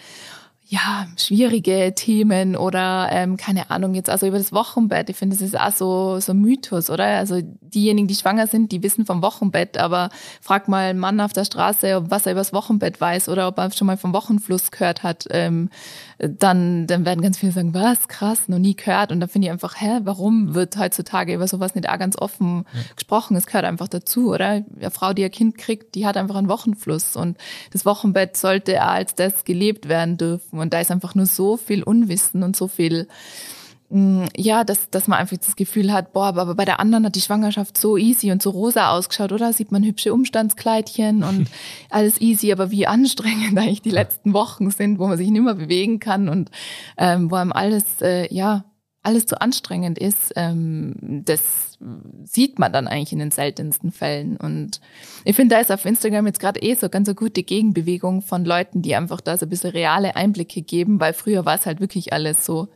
ja, schwierige Themen oder ähm, keine Ahnung jetzt, also über das Wochenbett. Ich finde, das ist auch so, so ein Mythos, oder? Also diejenigen, die schwanger sind, die wissen vom Wochenbett, aber frag mal einen Mann auf der Straße, was er über das Wochenbett weiß oder ob er schon mal vom Wochenfluss gehört hat, ähm, dann, dann werden ganz viele sagen, was, krass, noch nie gehört. Und dann finde ich einfach, hä, warum wird heutzutage über sowas nicht auch ganz offen ja. gesprochen? Es gehört einfach dazu, oder? Eine Frau, die ihr Kind kriegt, die hat einfach einen Wochenfluss und das Wochenbett sollte als das gelebt werden dürfen. Und da ist einfach nur so viel Unwissen und so viel, mm, ja, dass, dass man einfach das Gefühl hat, boah, aber bei der anderen hat die Schwangerschaft so easy und so rosa ausgeschaut, oder? Sieht man hübsche Umstandskleidchen und alles easy, aber wie anstrengend eigentlich die letzten Wochen sind, wo man sich nicht mehr bewegen kann und ähm, wo einem alles, äh, ja, alles zu anstrengend ist, ähm, das sieht man dann eigentlich in den seltensten Fällen. Und ich finde, da ist auf Instagram jetzt gerade eh so ganz eine gute Gegenbewegung von Leuten, die einfach da so ein bisschen reale Einblicke geben, weil früher war es halt wirklich alles so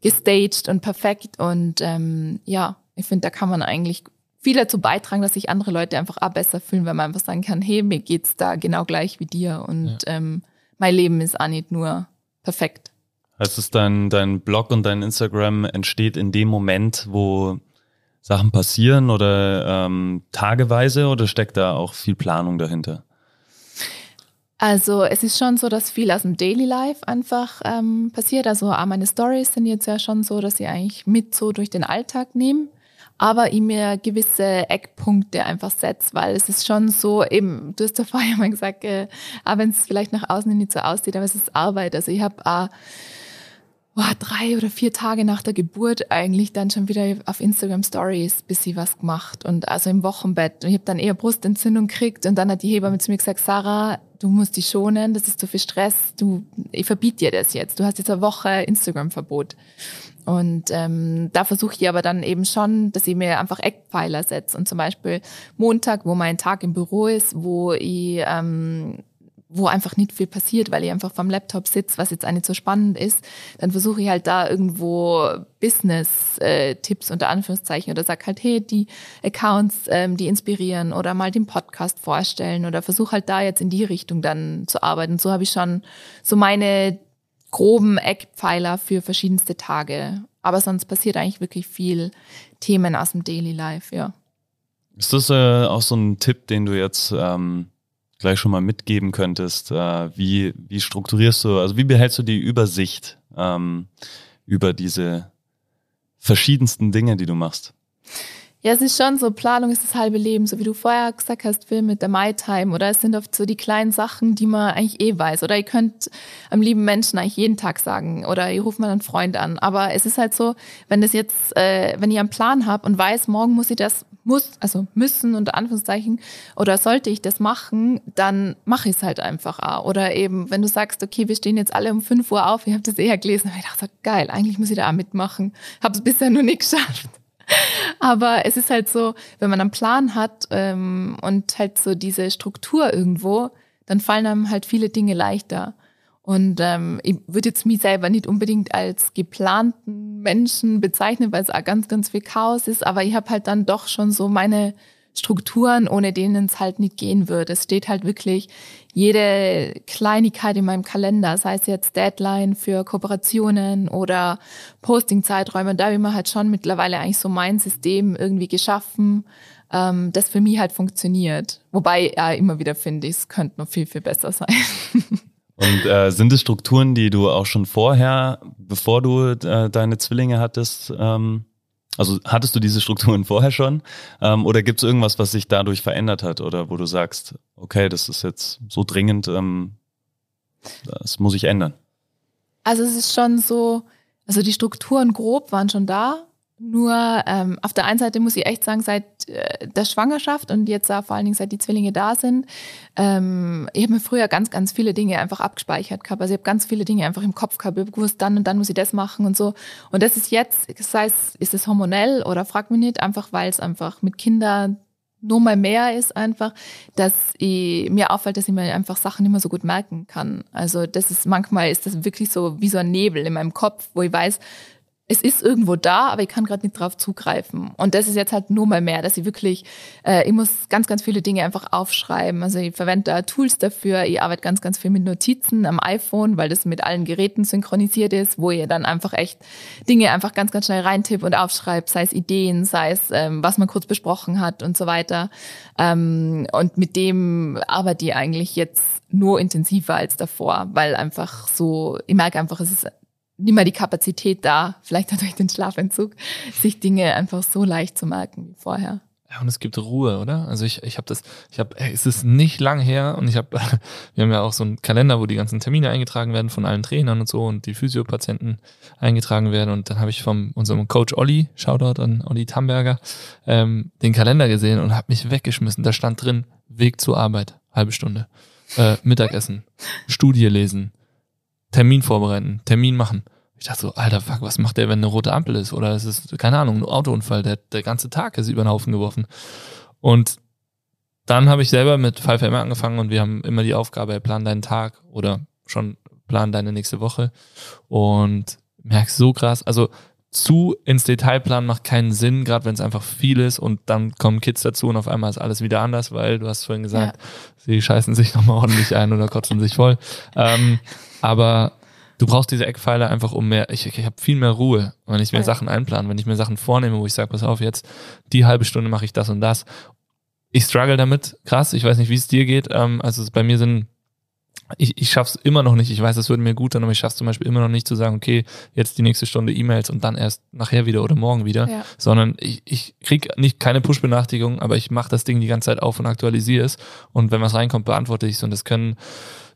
gestaged und perfekt. Und ähm, ja, ich finde, da kann man eigentlich viel dazu beitragen, dass sich andere Leute einfach auch besser fühlen, weil man einfach sagen kann, hey, mir geht's da genau gleich wie dir und ja. ähm, mein Leben ist auch nicht nur perfekt. Heißt es, dein, dein Blog und dein Instagram entsteht in dem Moment, wo Sachen passieren oder ähm, tageweise oder steckt da auch viel Planung dahinter? Also es ist schon so, dass viel aus dem Daily Life einfach ähm, passiert. Also auch meine Stories sind jetzt ja schon so, dass ich eigentlich mit so durch den Alltag nehme, aber ich mir gewisse Eckpunkte einfach setze, weil es ist schon so, eben, du hast ja vorher mal gesagt, äh, auch wenn es vielleicht nach außen nicht so aussieht, aber es ist Arbeit. Also ich habe auch boah, drei oder vier Tage nach der Geburt eigentlich dann schon wieder auf Instagram Stories bisschen was gemacht und also im Wochenbett. Und ich habe dann eher Brustentzündung gekriegt und dann hat die Hebamme zu mir gesagt, Sarah, du musst dich schonen, das ist zu viel Stress, du, ich verbiete dir das jetzt. Du hast jetzt eine Woche Instagram-Verbot. Und ähm, da versuche ich aber dann eben schon, dass ich mir einfach Eckpfeiler setze. Und zum Beispiel Montag, wo mein Tag im Büro ist, wo ich ähm, wo einfach nicht viel passiert, weil ich einfach vom Laptop sitze, was jetzt auch nicht so spannend ist, dann versuche ich halt da irgendwo Business-Tipps unter Anführungszeichen oder sag halt, hey, die Accounts, ähm, die inspirieren oder mal den Podcast vorstellen oder versuche halt da jetzt in die Richtung dann zu arbeiten. So habe ich schon so meine groben Eckpfeiler für verschiedenste Tage. Aber sonst passiert eigentlich wirklich viel Themen aus dem Daily Life, ja. Ist das äh, auch so ein Tipp, den du jetzt ähm gleich schon mal mitgeben könntest. Äh, wie, wie strukturierst du, also wie behältst du die Übersicht ähm, über diese verschiedensten Dinge, die du machst? Ja, es ist schon so, Planung ist das halbe Leben, so wie du vorher gesagt hast, Film mit der My Time oder es sind oft so die kleinen Sachen, die man eigentlich eh weiß oder ihr könnt am lieben Menschen eigentlich jeden Tag sagen oder ihr ruft mal einen Freund an, aber es ist halt so, wenn das jetzt, äh, wenn ihr einen Plan habt und weiß, morgen muss ich das muss, also müssen unter Anführungszeichen, oder sollte ich das machen, dann mache ich es halt einfach auch. Oder eben, wenn du sagst, okay, wir stehen jetzt alle um 5 Uhr auf, ich habe das eher gelesen, habe ich gedacht, geil, eigentlich muss ich da auch mitmachen. Habe es bisher noch nicht geschafft. Aber es ist halt so, wenn man einen Plan hat ähm, und halt so diese Struktur irgendwo, dann fallen einem halt viele Dinge leichter. Und ähm, ich würde jetzt mich selber nicht unbedingt als geplanten Menschen bezeichnen, weil es auch ganz, ganz viel Chaos ist. Aber ich habe halt dann doch schon so meine Strukturen, ohne denen es halt nicht gehen würde. Es steht halt wirklich jede Kleinigkeit in meinem Kalender, sei es jetzt Deadline für Kooperationen oder Posting-Zeiträume. Da habe ich mir halt schon mittlerweile eigentlich so mein System irgendwie geschaffen, ähm, das für mich halt funktioniert. Wobei ja immer wieder finde ich, es könnte noch viel, viel besser sein. Und äh, sind es Strukturen, die du auch schon vorher, bevor du äh, deine Zwillinge hattest, ähm, also hattest du diese Strukturen vorher schon? Ähm, oder gibt es irgendwas, was sich dadurch verändert hat? Oder wo du sagst, okay, das ist jetzt so dringend, ähm, das muss ich ändern? Also es ist schon so, also die Strukturen grob waren schon da, nur ähm, auf der einen Seite muss ich echt sagen, seit der Schwangerschaft und jetzt vor allen Dingen seit die Zwillinge da sind, ähm, ich habe mir früher ganz, ganz viele Dinge einfach abgespeichert gehabt. Also ich habe ganz viele Dinge einfach im Kopf gehabt. Ich habe gewusst, dann und dann muss ich das machen und so. Und das ist jetzt, sei es, ist es hormonell oder frag mich nicht, einfach weil es einfach mit Kindern nur mal mehr ist einfach, dass ich, mir auffällt, dass ich mir einfach Sachen mehr so gut merken kann. Also das ist manchmal ist das wirklich so wie so ein Nebel in meinem Kopf, wo ich weiß, es ist irgendwo da, aber ich kann gerade nicht drauf zugreifen. Und das ist jetzt halt nur mal mehr, dass ich wirklich, äh, ich muss ganz, ganz viele Dinge einfach aufschreiben. Also ich verwende da Tools dafür. Ich arbeite ganz, ganz viel mit Notizen am iPhone, weil das mit allen Geräten synchronisiert ist, wo ihr dann einfach echt Dinge einfach ganz, ganz schnell reintippt und aufschreibt, sei es Ideen, sei es, ähm, was man kurz besprochen hat und so weiter. Ähm, und mit dem arbeite ich eigentlich jetzt nur intensiver als davor, weil einfach so, ich merke einfach, es ist nicht mehr die Kapazität da, vielleicht durch den Schlafentzug, sich Dinge einfach so leicht zu merken wie vorher. Ja, und es gibt Ruhe, oder? Also ich, ich habe das, ich habe, es ist nicht lang her und ich habe, wir haben ja auch so einen Kalender, wo die ganzen Termine eingetragen werden von allen Trainern und so und die Physiopatienten eingetragen werden und dann habe ich von unserem Coach Olli, Shoutout an Olli Tamberger, ähm, den Kalender gesehen und habe mich weggeschmissen. Da stand drin Weg zur Arbeit, halbe Stunde, äh, Mittagessen, Studie lesen, Termin vorbereiten, Termin machen. Ich dachte so, alter Fuck, was macht der, wenn eine rote Ampel ist? Oder es ist, keine Ahnung, ein Autounfall, der, der ganze Tag ist über den Haufen geworfen. Und dann habe ich selber mit 5M angefangen und wir haben immer die Aufgabe, plan deinen Tag oder schon plan deine nächste Woche. Und merkst so krass, also zu ins Detail planen macht keinen Sinn, gerade wenn es einfach viel ist und dann kommen Kids dazu und auf einmal ist alles wieder anders, weil du hast vorhin gesagt, ja. sie scheißen sich nochmal ordentlich ein oder kotzen sich voll. Ähm, aber du brauchst diese Eckpfeiler einfach um mehr, ich, ich habe viel mehr Ruhe, wenn ich mir ja. Sachen einplane, wenn ich mir Sachen vornehme, wo ich sage, pass auf, jetzt die halbe Stunde mache ich das und das. Ich struggle damit, krass, ich weiß nicht, wie es dir geht. Ähm, also bei mir sind ich, ich schaff's immer noch nicht. Ich weiß, es würde mir gut tun, aber ich schaff's zum Beispiel immer noch nicht zu sagen, okay, jetzt die nächste Stunde E-Mails und dann erst nachher wieder oder morgen wieder. Ja. Sondern ich, ich krieg nicht keine Push-Benachrichtigung, aber ich mache das Ding die ganze Zeit auf und aktualisiere es. Und wenn was reinkommt, beantworte ich es. Und das können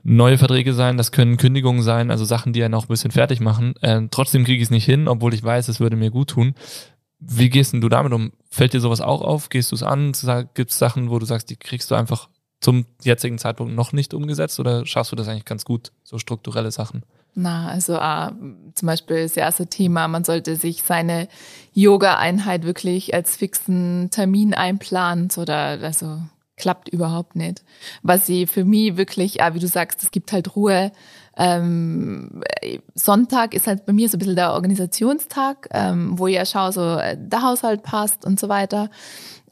neue Verträge sein, das können Kündigungen sein, also Sachen, die einen auch ein bisschen fertig machen. Äh, trotzdem kriege ich es nicht hin, obwohl ich weiß, es würde mir gut tun. Wie gehst denn du damit um? Fällt dir sowas auch auf? Gehst du es an? Gibt es Sachen, wo du sagst, die kriegst du einfach zum jetzigen Zeitpunkt noch nicht umgesetzt oder schaffst du das eigentlich ganz gut, so strukturelle Sachen? Na, also äh, zum Beispiel das erste Thema, man sollte sich seine Yoga-Einheit wirklich als fixen Termin einplanen oder also klappt überhaupt nicht. Was sie für mich wirklich, ah, wie du sagst, es gibt halt Ruhe. Ähm, Sonntag ist halt bei mir so ein bisschen der Organisationstag, ähm, wo ich ja schaue, so äh, der Haushalt passt und so weiter.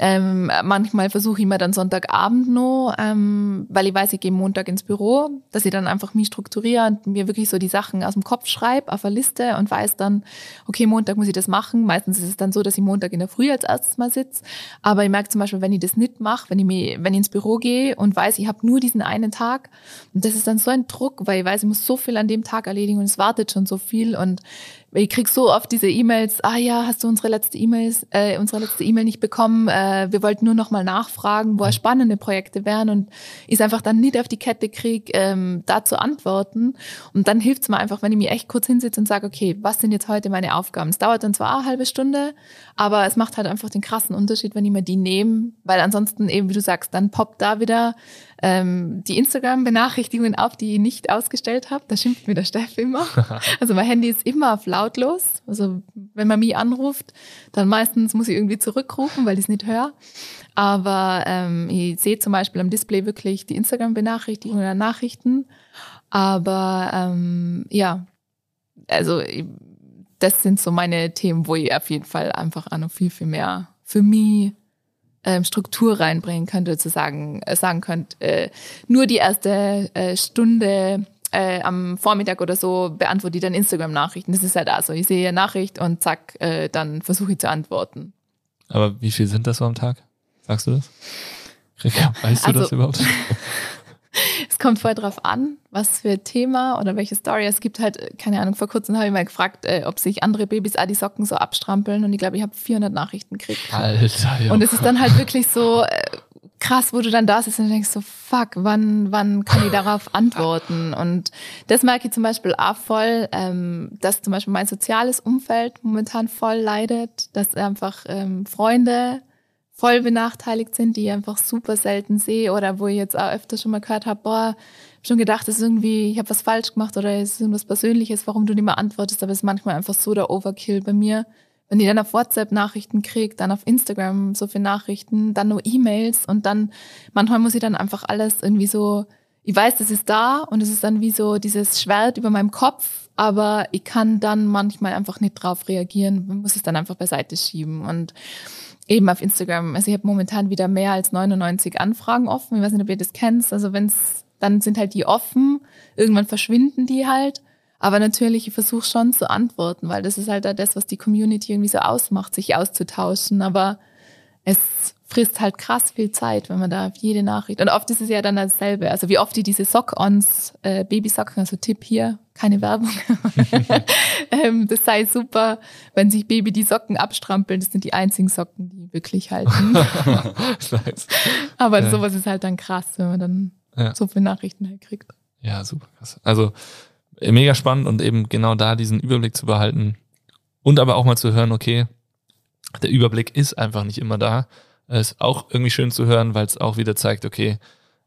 Ähm, manchmal versuche ich mir dann Sonntagabend noch, ähm, weil ich weiß, ich gehe Montag ins Büro, dass ich dann einfach mich strukturiere und mir wirklich so die Sachen aus dem Kopf schreibe auf eine Liste und weiß dann, okay, Montag muss ich das machen. Meistens ist es dann so, dass ich Montag in der Früh als erstes mal sitze. Aber ich merke zum Beispiel, wenn ich das nicht mache, wenn ich, mir, wenn ich ins Büro gehe und weiß, ich habe nur diesen einen Tag, und das ist dann so ein Druck, weil ich weiß, ich muss so viel an dem Tag erledigen und es wartet schon so viel und ich krieg so oft diese E-Mails, ah ja, hast du unsere letzte E-Mails, äh, unsere letzte E-Mail nicht bekommen? Äh, wir wollten nur noch mal nachfragen, wo spannende Projekte wären und ich einfach dann nicht auf die Kette krieg, ähm, da zu antworten. Und dann hilft's mir einfach, wenn ich mich echt kurz hinsitze und sage, okay, was sind jetzt heute meine Aufgaben? Es dauert dann zwar eine halbe Stunde, aber es macht halt einfach den krassen Unterschied, wenn ich mir die nehme, weil ansonsten eben, wie du sagst, dann poppt da wieder ähm, die Instagram-Benachrichtigungen auf, die ich nicht ausgestellt habe. Da schimpft mir der Steff immer. Also mein Handy ist immer auf lautlos. Also wenn man mich anruft, dann meistens muss ich irgendwie zurückrufen, weil ich es nicht höre. Aber ähm, ich sehe zum Beispiel am Display wirklich die Instagram-Benachrichtigungen oder Nachrichten. Aber ähm, ja, also das sind so meine Themen, wo ich auf jeden Fall einfach auch noch viel, viel mehr für mich ähm, Struktur reinbringen könnte, zu sagen, äh, sagen könnt, äh, nur die erste äh, Stunde äh, am Vormittag oder so beantworte ich dann Instagram-Nachrichten. Das ist halt also, ich sehe eine Nachricht und zack, äh, dann versuche ich zu antworten. Aber wie viel sind das so am Tag? Sagst du das? weißt du also, das überhaupt? es kommt voll drauf an, was für Thema oder welche Story. Es gibt halt, keine Ahnung, vor kurzem habe ich mal gefragt, äh, ob sich andere Babys auch die Socken so abstrampeln und ich glaube, ich habe 400 Nachrichten gekriegt. Alter, ja. Und es ist dann halt wirklich so äh, krass, wo du dann da sitzt und denkst so, fuck, wann, wann kann ich darauf antworten? Und das merke ich zum Beispiel auch voll, ähm, dass zum Beispiel mein soziales Umfeld momentan voll leidet, dass einfach ähm, Freunde voll benachteiligt sind, die ich einfach super selten sehe oder wo ich jetzt auch öfter schon mal gehört habe, boah, schon gedacht, das ist irgendwie, ich habe was falsch gemacht oder es ist irgendwas Persönliches, warum du nicht mehr antwortest, aber es ist manchmal einfach so der Overkill bei mir. Wenn ich dann auf WhatsApp Nachrichten kriege, dann auf Instagram so viele Nachrichten, dann nur E-Mails und dann manchmal muss ich dann einfach alles irgendwie so, ich weiß, das ist da und es ist dann wie so dieses Schwert über meinem Kopf, aber ich kann dann manchmal einfach nicht drauf reagieren, man muss es dann einfach beiseite schieben und eben auf Instagram. Also ich habe momentan wieder mehr als 99 Anfragen offen. Ich weiß nicht, ob ihr das kennt. Also wenn es, dann sind halt die offen. Irgendwann verschwinden die halt. Aber natürlich, ich versuche schon zu antworten, weil das ist halt das, was die Community irgendwie so ausmacht, sich auszutauschen. Aber es frisst halt krass viel Zeit, wenn man da auf jede Nachricht. Und oft ist es ja dann dasselbe. Also wie oft die diese Sock-Ons, äh, Babysocken, also Tipp hier, keine Werbung. ähm, das sei super, wenn sich Baby die Socken abstrampeln. Das sind die einzigen Socken, die wirklich halten. Aber ja. sowas ist halt dann krass, wenn man dann ja. so viele Nachrichten halt kriegt. Ja, super krass. Also mega spannend und eben genau da diesen Überblick zu behalten und aber auch mal zu hören, okay, der Überblick ist einfach nicht immer da. Es ist auch irgendwie schön zu hören, weil es auch wieder zeigt, okay,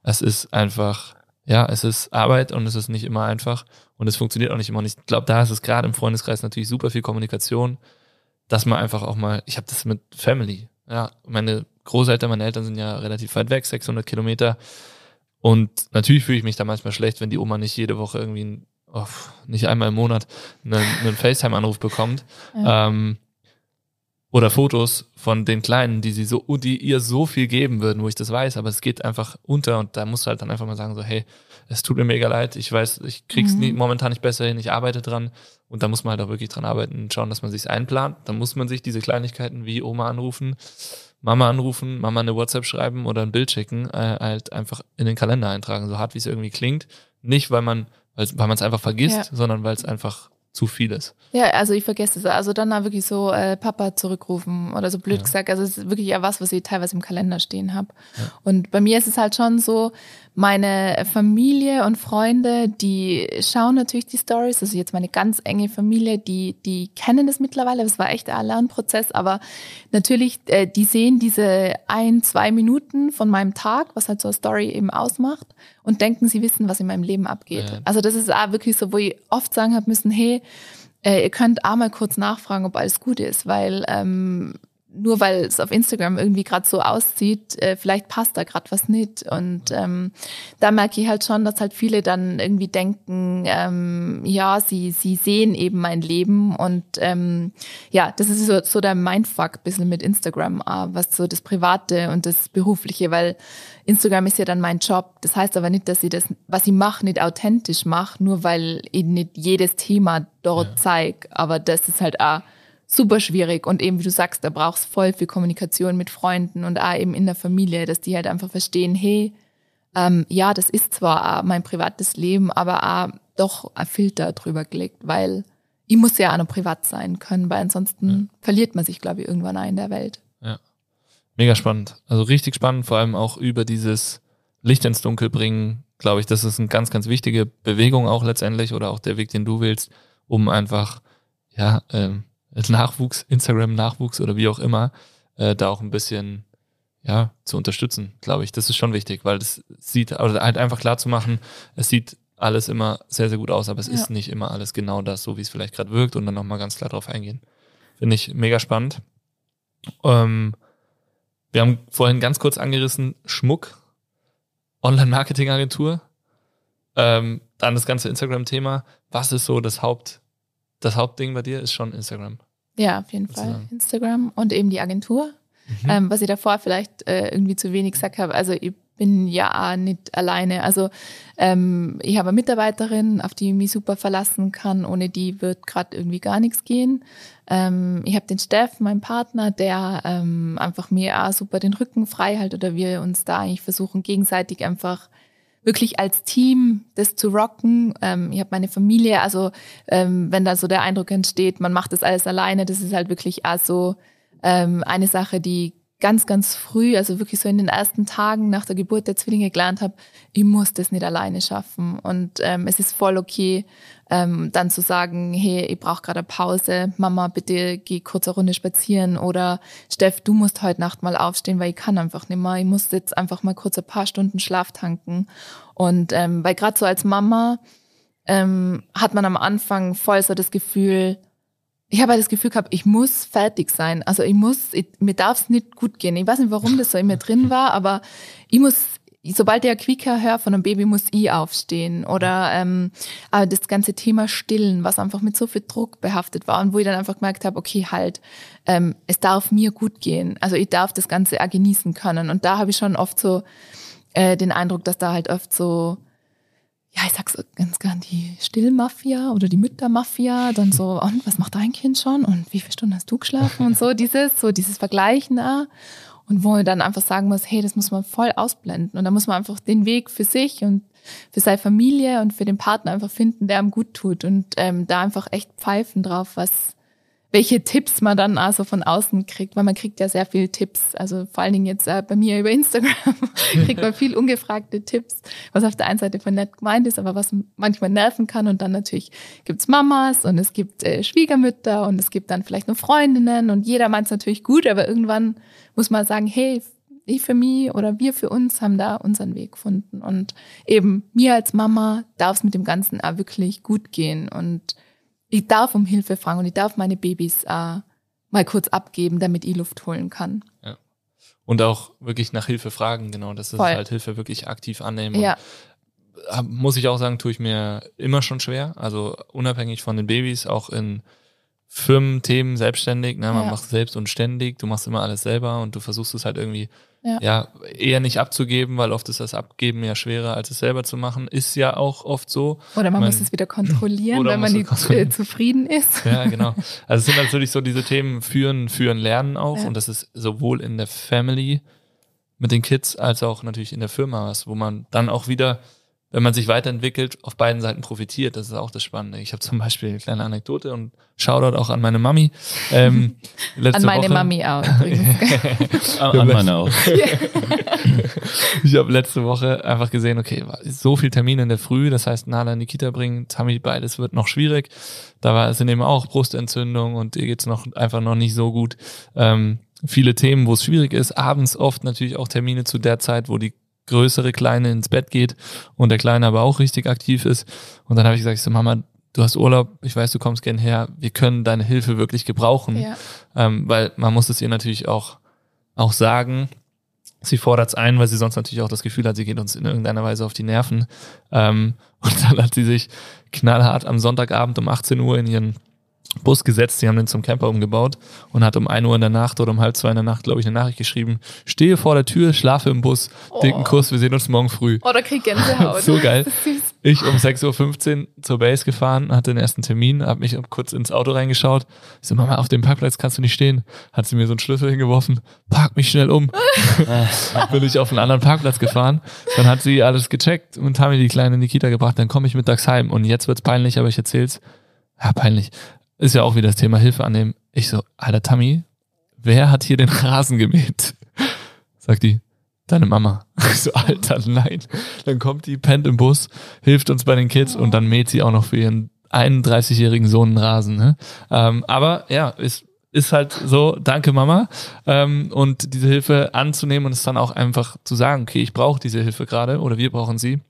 es ist einfach, ja, es ist Arbeit und es ist nicht immer einfach und es funktioniert auch nicht immer. Und ich glaube, da ist es gerade im Freundeskreis natürlich super viel Kommunikation, dass man einfach auch mal, ich habe das mit Family, ja, meine Großeltern, meine Eltern sind ja relativ weit weg, 600 Kilometer. Und natürlich fühle ich mich da manchmal schlecht, wenn die Oma nicht jede Woche irgendwie, oh, nicht einmal im Monat einen, einen FaceTime-Anruf bekommt. Ja. Ähm, oder Fotos von den Kleinen, die sie so, die ihr so viel geben würden, wo ich das weiß, aber es geht einfach unter und da musst du halt dann einfach mal sagen so, hey, es tut mir mega leid, ich weiß, ich krieg's mhm. nie, momentan nicht besser hin, ich arbeite dran und da muss man halt auch wirklich dran arbeiten und schauen, dass man sich's einplant. Dann muss man sich diese Kleinigkeiten wie Oma anrufen, Mama anrufen, Mama eine WhatsApp schreiben oder ein Bild schicken, äh, halt einfach in den Kalender eintragen, so hart wie es irgendwie klingt. Nicht, weil man, weil, weil man es einfach vergisst, ja. sondern weil es einfach zu viel ist. Ja, also ich vergesse es. Also dann wirklich so äh, Papa zurückrufen oder so blöd ja. gesagt. Also es ist wirklich ja was, was ich teilweise im Kalender stehen habe. Ja. Und bei mir ist es halt schon so, meine Familie und Freunde, die schauen natürlich die Stories. Also jetzt meine ganz enge Familie, die, die kennen das mittlerweile. Das war echt ein Lernprozess. Aber natürlich, äh, die sehen diese ein, zwei Minuten von meinem Tag, was halt so eine Story eben ausmacht und denken, sie wissen, was in meinem Leben abgeht. Ja. Also das ist auch wirklich so, wo ich oft sagen habe müssen, hey, äh, ihr könnt auch mal kurz nachfragen, ob alles gut ist, weil ähm, nur weil es auf Instagram irgendwie gerade so aussieht, äh, vielleicht passt da gerade was nicht. Und ähm, da merke ich halt schon, dass halt viele dann irgendwie denken, ähm, ja, sie, sie sehen eben mein Leben. Und ähm, ja, das ist so, so der Mindfuck bisschen mit Instagram, äh, was so das Private und das Berufliche, weil Instagram ist ja dann mein Job. Das heißt aber nicht, dass ich das, was ich mache, nicht authentisch mache, nur weil ich nicht jedes Thema dort ja. zeige. Aber das ist halt auch super schwierig. Und eben, wie du sagst, da brauchst voll viel Kommunikation mit Freunden und auch eben in der Familie, dass die halt einfach verstehen, hey, ähm, ja, das ist zwar auch mein privates Leben, aber auch doch ein Filter drüber gelegt, weil ich muss ja auch noch privat sein können, weil ansonsten ja. verliert man sich, glaube ich, irgendwann ein in der Welt. Ja. Mega spannend. Also richtig spannend, vor allem auch über dieses Licht ins Dunkel bringen, glaube ich, das ist eine ganz, ganz wichtige Bewegung auch letztendlich oder auch der Weg, den du willst, um einfach, ja, ähm, Nachwuchs, Instagram-Nachwuchs oder wie auch immer, äh, da auch ein bisschen ja, zu unterstützen, glaube ich. Das ist schon wichtig, weil das sieht, oder halt einfach klar zu machen, es sieht alles immer sehr, sehr gut aus, aber es ja. ist nicht immer alles genau das, so wie es vielleicht gerade wirkt und dann nochmal ganz klar drauf eingehen. Finde ich mega spannend. Ähm, wir haben vorhin ganz kurz angerissen, Schmuck, Online-Marketing-Agentur, ähm, dann das ganze Instagram-Thema. Was ist so das Haupt, das Hauptding bei dir? Ist schon Instagram. Ja, auf jeden Fall. Instagram und eben die Agentur. Mhm. Ähm, was ich davor vielleicht äh, irgendwie zu wenig gesagt habe. Also ich bin ja nicht alleine. Also ähm, ich habe eine Mitarbeiterin, auf die ich mich super verlassen kann. Ohne die wird gerade irgendwie gar nichts gehen. Ähm, ich habe den Steff, meinen Partner, der ähm, einfach mir auch super den Rücken frei hält oder wir uns da eigentlich versuchen gegenseitig einfach wirklich als Team das zu rocken. Ähm, ich habe meine Familie, also ähm, wenn da so der Eindruck entsteht, man macht das alles alleine, das ist halt wirklich auch so ähm, eine Sache, die ganz, ganz früh, also wirklich so in den ersten Tagen nach der Geburt der Zwillinge gelernt habe, ich muss das nicht alleine schaffen. Und ähm, es ist voll okay, ähm, dann zu sagen, hey, ich brauche gerade eine Pause, Mama, bitte geh kurz eine Runde spazieren oder Steff, du musst heute Nacht mal aufstehen, weil ich kann einfach nicht mehr. Ich muss jetzt einfach mal kurz ein paar Stunden Schlaf tanken. Und ähm, weil gerade so als Mama ähm, hat man am Anfang voll so das Gefühl, ich habe halt das Gefühl gehabt, ich muss fertig sein. Also ich muss, ich, mir darf es nicht gut gehen. Ich weiß nicht, warum das so in mir drin war, aber ich muss, sobald der Quicker hört von einem Baby, muss ich aufstehen. Oder ähm, aber das ganze Thema Stillen, was einfach mit so viel Druck behaftet war und wo ich dann einfach gemerkt habe, okay, halt, ähm, es darf mir gut gehen. Also ich darf das Ganze auch genießen können. Und da habe ich schon oft so äh, den Eindruck, dass da halt oft so ja, ich sag's ganz gern, die Stillmafia oder die Müttermafia, dann so, und was macht dein Kind schon und wie viele Stunden hast du geschlafen und so, dieses, so dieses Vergleichen da. Und wo man dann einfach sagen muss, hey, das muss man voll ausblenden. Und da muss man einfach den Weg für sich und für seine Familie und für den Partner einfach finden, der ihm gut tut und ähm, da einfach echt pfeifen drauf, was, welche Tipps man dann also von außen kriegt, weil man kriegt ja sehr viele Tipps. Also vor allen Dingen jetzt äh, bei mir über Instagram kriegt man viel ungefragte Tipps, was auf der einen Seite von nett gemeint ist, aber was manchmal nerven kann. Und dann natürlich gibt's Mamas und es gibt äh, Schwiegermütter und es gibt dann vielleicht nur Freundinnen und jeder meint es natürlich gut, aber irgendwann muss man sagen, hey, ich für mich oder wir für uns haben da unseren Weg gefunden. Und eben mir als Mama darf es mit dem Ganzen auch wirklich gut gehen. Und ich darf um Hilfe fragen und ich darf meine Babys äh, mal kurz abgeben, damit ich Luft holen kann. Ja. Und auch wirklich nach Hilfe fragen, genau. Das ist halt Hilfe wirklich aktiv annehmen. Ja. muss ich auch sagen, tue ich mir immer schon schwer. Also unabhängig von den Babys, auch in Firmenthemen selbstständig. Ne? Man ja. macht selbst und ständig. Du machst immer alles selber und du versuchst es halt irgendwie ja. ja. eher nicht abzugeben, weil oft ist das Abgeben ja schwerer, als es selber zu machen. Ist ja auch oft so. Oder man, man muss es wieder kontrollieren, wenn man nicht äh, zufrieden ist. Ja, genau. Also es sind natürlich so diese Themen führen, führen, lernen auch. Ja. Und das ist sowohl in der Family mit den Kids als auch natürlich in der Firma was, wo man dann auch wieder wenn man sich weiterentwickelt, auf beiden Seiten profitiert. Das ist auch das Spannende. Ich habe zum Beispiel eine kleine Anekdote und Shoutout auch an meine Mami. Ähm, an meine Woche, Mami auch. an, an meine auch. ich habe letzte Woche einfach gesehen, okay, so viel Termine in der Früh, das heißt Nala in die Kita bringen, Tammy beides wird noch schwierig. Da war, sind eben auch Brustentzündung und ihr geht's noch einfach noch nicht so gut. Ähm, viele Themen, wo es schwierig ist. Abends oft natürlich auch Termine zu der Zeit, wo die größere Kleine ins Bett geht und der Kleine aber auch richtig aktiv ist. Und dann habe ich gesagt, ich so, Mama, du hast Urlaub, ich weiß, du kommst gern her, wir können deine Hilfe wirklich gebrauchen. Ja. Ähm, weil man muss es ihr natürlich auch, auch sagen. Sie fordert es ein, weil sie sonst natürlich auch das Gefühl hat, sie geht uns in irgendeiner Weise auf die Nerven. Ähm, und dann hat sie sich knallhart am Sonntagabend um 18 Uhr in ihren Bus gesetzt, sie haben den zum Camper umgebaut und hat um ein Uhr in der Nacht oder um halb zwei in der Nacht, glaube ich, eine Nachricht geschrieben, stehe vor der Tür, schlafe im Bus, oh. dicken Kuss, wir sehen uns morgen früh. Oh, da krieg Gänsehaut. so geil. Ich um 6.15 Uhr zur Base gefahren, hatte den ersten Termin, habe mich kurz ins Auto reingeschaut. Ich so, Mama, auf dem Parkplatz kannst du nicht stehen. Hat sie mir so einen Schlüssel hingeworfen, park mich schnell um. Bin ich auf einen anderen Parkplatz gefahren. Dann hat sie alles gecheckt und haben mir die Kleine Nikita gebracht, dann komme ich mittags heim und jetzt wird's peinlich, aber ich erzähl's ja, peinlich. Ist ja auch wieder das Thema Hilfe annehmen. Ich so, alter Tammy, wer hat hier den Rasen gemäht? Sagt die, deine Mama. Ich so, alter, nein. Dann kommt die, pennt im Bus, hilft uns bei den Kids und dann mäht sie auch noch für ihren 31-jährigen Sohn einen Rasen. Ne? Ähm, aber ja, ist, ist halt so, danke Mama. Ähm, und diese Hilfe anzunehmen und es dann auch einfach zu sagen, okay, ich brauche diese Hilfe gerade oder wir brauchen sie,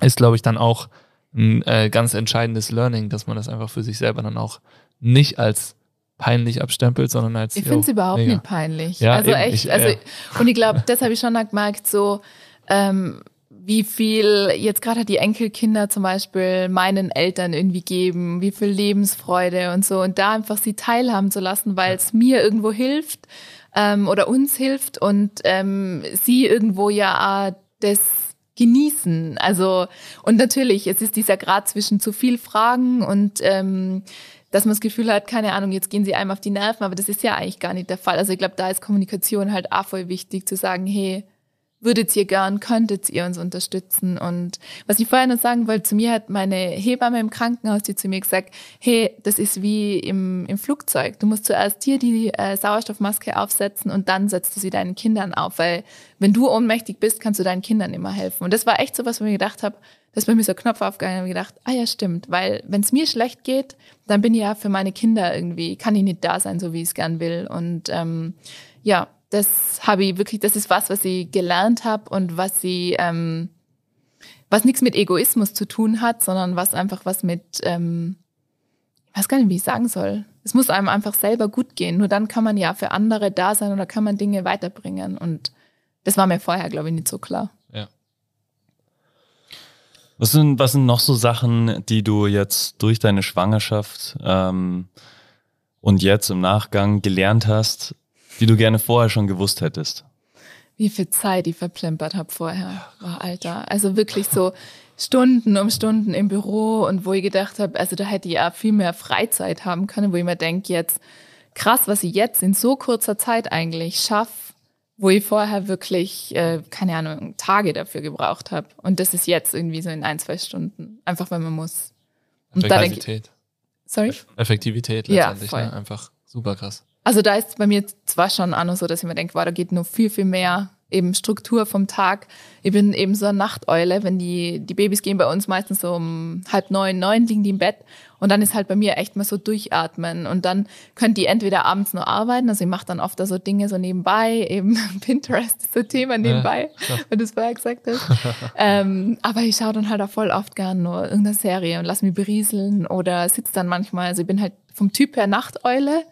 ist, glaube ich, dann auch ein äh, ganz entscheidendes Learning, dass man das einfach für sich selber dann auch nicht als peinlich abstempelt, sondern als. Ich finde es überhaupt mega. nicht peinlich. Ja, also eben, echt, ich- also ja. und ich glaube, das habe ich schon gemerkt, so ähm, wie viel jetzt gerade die Enkelkinder zum Beispiel meinen Eltern irgendwie geben, wie viel Lebensfreude und so und da einfach sie teilhaben zu lassen, weil es mir irgendwo hilft ähm, oder uns hilft und ähm, sie irgendwo ja das genießen. Also und natürlich, es ist dieser Grad zwischen zu viel Fragen und ähm, dass man das Gefühl hat, keine Ahnung, jetzt gehen sie einem auf die Nerven, aber das ist ja eigentlich gar nicht der Fall. Also ich glaube, da ist Kommunikation halt auch voll wichtig, zu sagen, hey, würdet ihr gern, könntet ihr uns unterstützen? Und was ich vorher noch sagen wollte, zu mir hat meine Hebamme im Krankenhaus, die zu mir gesagt, hey, das ist wie im, im Flugzeug. Du musst zuerst dir die äh, Sauerstoffmaske aufsetzen und dann setzt du sie deinen Kindern auf, weil wenn du ohnmächtig bist, kannst du deinen Kindern immer helfen. Und das war echt so was, wo ich gedacht habe, das ist bei mir so ein Knopf aufgegangen und gedacht, ah ja, stimmt, weil wenn es mir schlecht geht, dann bin ich ja für meine Kinder irgendwie, kann ich nicht da sein, so wie ich es gern will. Und ähm, ja, das habe ich wirklich, das ist was, was ich gelernt habe und was ich, ähm, was nichts mit Egoismus zu tun hat, sondern was einfach was mit, ähm, ich weiß gar nicht, wie ich sagen soll. Es muss einem einfach selber gut gehen. Nur dann kann man ja für andere da sein oder kann man Dinge weiterbringen. Und das war mir vorher, glaube ich, nicht so klar. Was sind, was sind noch so Sachen, die du jetzt durch deine Schwangerschaft ähm, und jetzt im Nachgang gelernt hast, die du gerne vorher schon gewusst hättest? Wie viel Zeit ich verplempert habe vorher. Boah, Alter. Also wirklich so Stunden um Stunden im Büro und wo ich gedacht habe, also da hätte ich ja viel mehr Freizeit haben können, wo ich mir denke, jetzt krass, was ich jetzt in so kurzer Zeit eigentlich schaffe, wo ich vorher wirklich, äh, keine Ahnung, Tage dafür gebraucht habe. Und das ist jetzt irgendwie so in ein, zwei Stunden. Einfach weil man muss. Und Effektivität. sorry? Effektivität Ja, letztendlich. voll. ne? Einfach super krass. Also da ist bei mir zwar schon auch noch so, dass ich mir denke, wow, da geht noch viel, viel mehr eben Struktur vom Tag. Ich bin eben so eine Nachteule, wenn die, die Babys gehen bei uns meistens so um halb neun, neun liegen die im Bett und dann ist halt bei mir echt mal so durchatmen. Und dann könnt die entweder abends nur arbeiten, also ich mache dann oft da so Dinge so nebenbei, eben Pinterest ist so Thema nebenbei, wenn du es vorher gesagt hast. ähm, aber ich schaue dann halt auch voll oft gern nur irgendeine Serie und lass mich berieseln oder sitze dann manchmal, also ich bin halt vom Typ her Nachteule,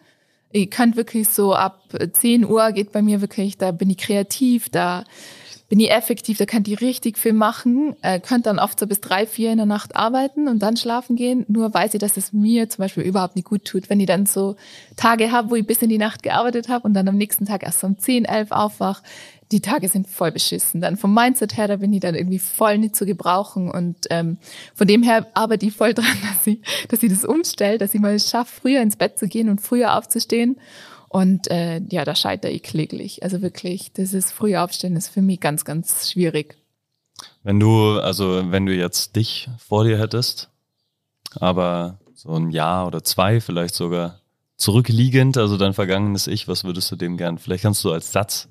ich kann wirklich so ab 10 Uhr geht bei mir wirklich, da bin ich kreativ, da bin ich effektiv, da kann ich richtig viel machen, äh, könnte dann oft so bis drei, vier in der Nacht arbeiten und dann schlafen gehen. Nur weiß ich, dass es mir zum Beispiel überhaupt nicht gut tut, wenn ich dann so Tage habe, wo ich bis in die Nacht gearbeitet habe und dann am nächsten Tag erst um 10, 11 aufwach. Die Tage sind voll beschissen. Dann vom Mindset her, da bin ich dann irgendwie voll nicht zu gebrauchen. Und ähm, von dem her arbeite ich voll dran, dass ich, dass ich das umstelle, dass ich mal schaffe, früher ins Bett zu gehen und früher aufzustehen. Und äh, ja, da scheitere ich kläglich. Also wirklich, das ist früher aufstehen ist für mich ganz, ganz schwierig. Wenn du, also wenn du jetzt dich vor dir hättest, aber so ein Jahr oder zwei vielleicht sogar zurückliegend, also dein vergangenes Ich, was würdest du dem gern, vielleicht kannst du als Satz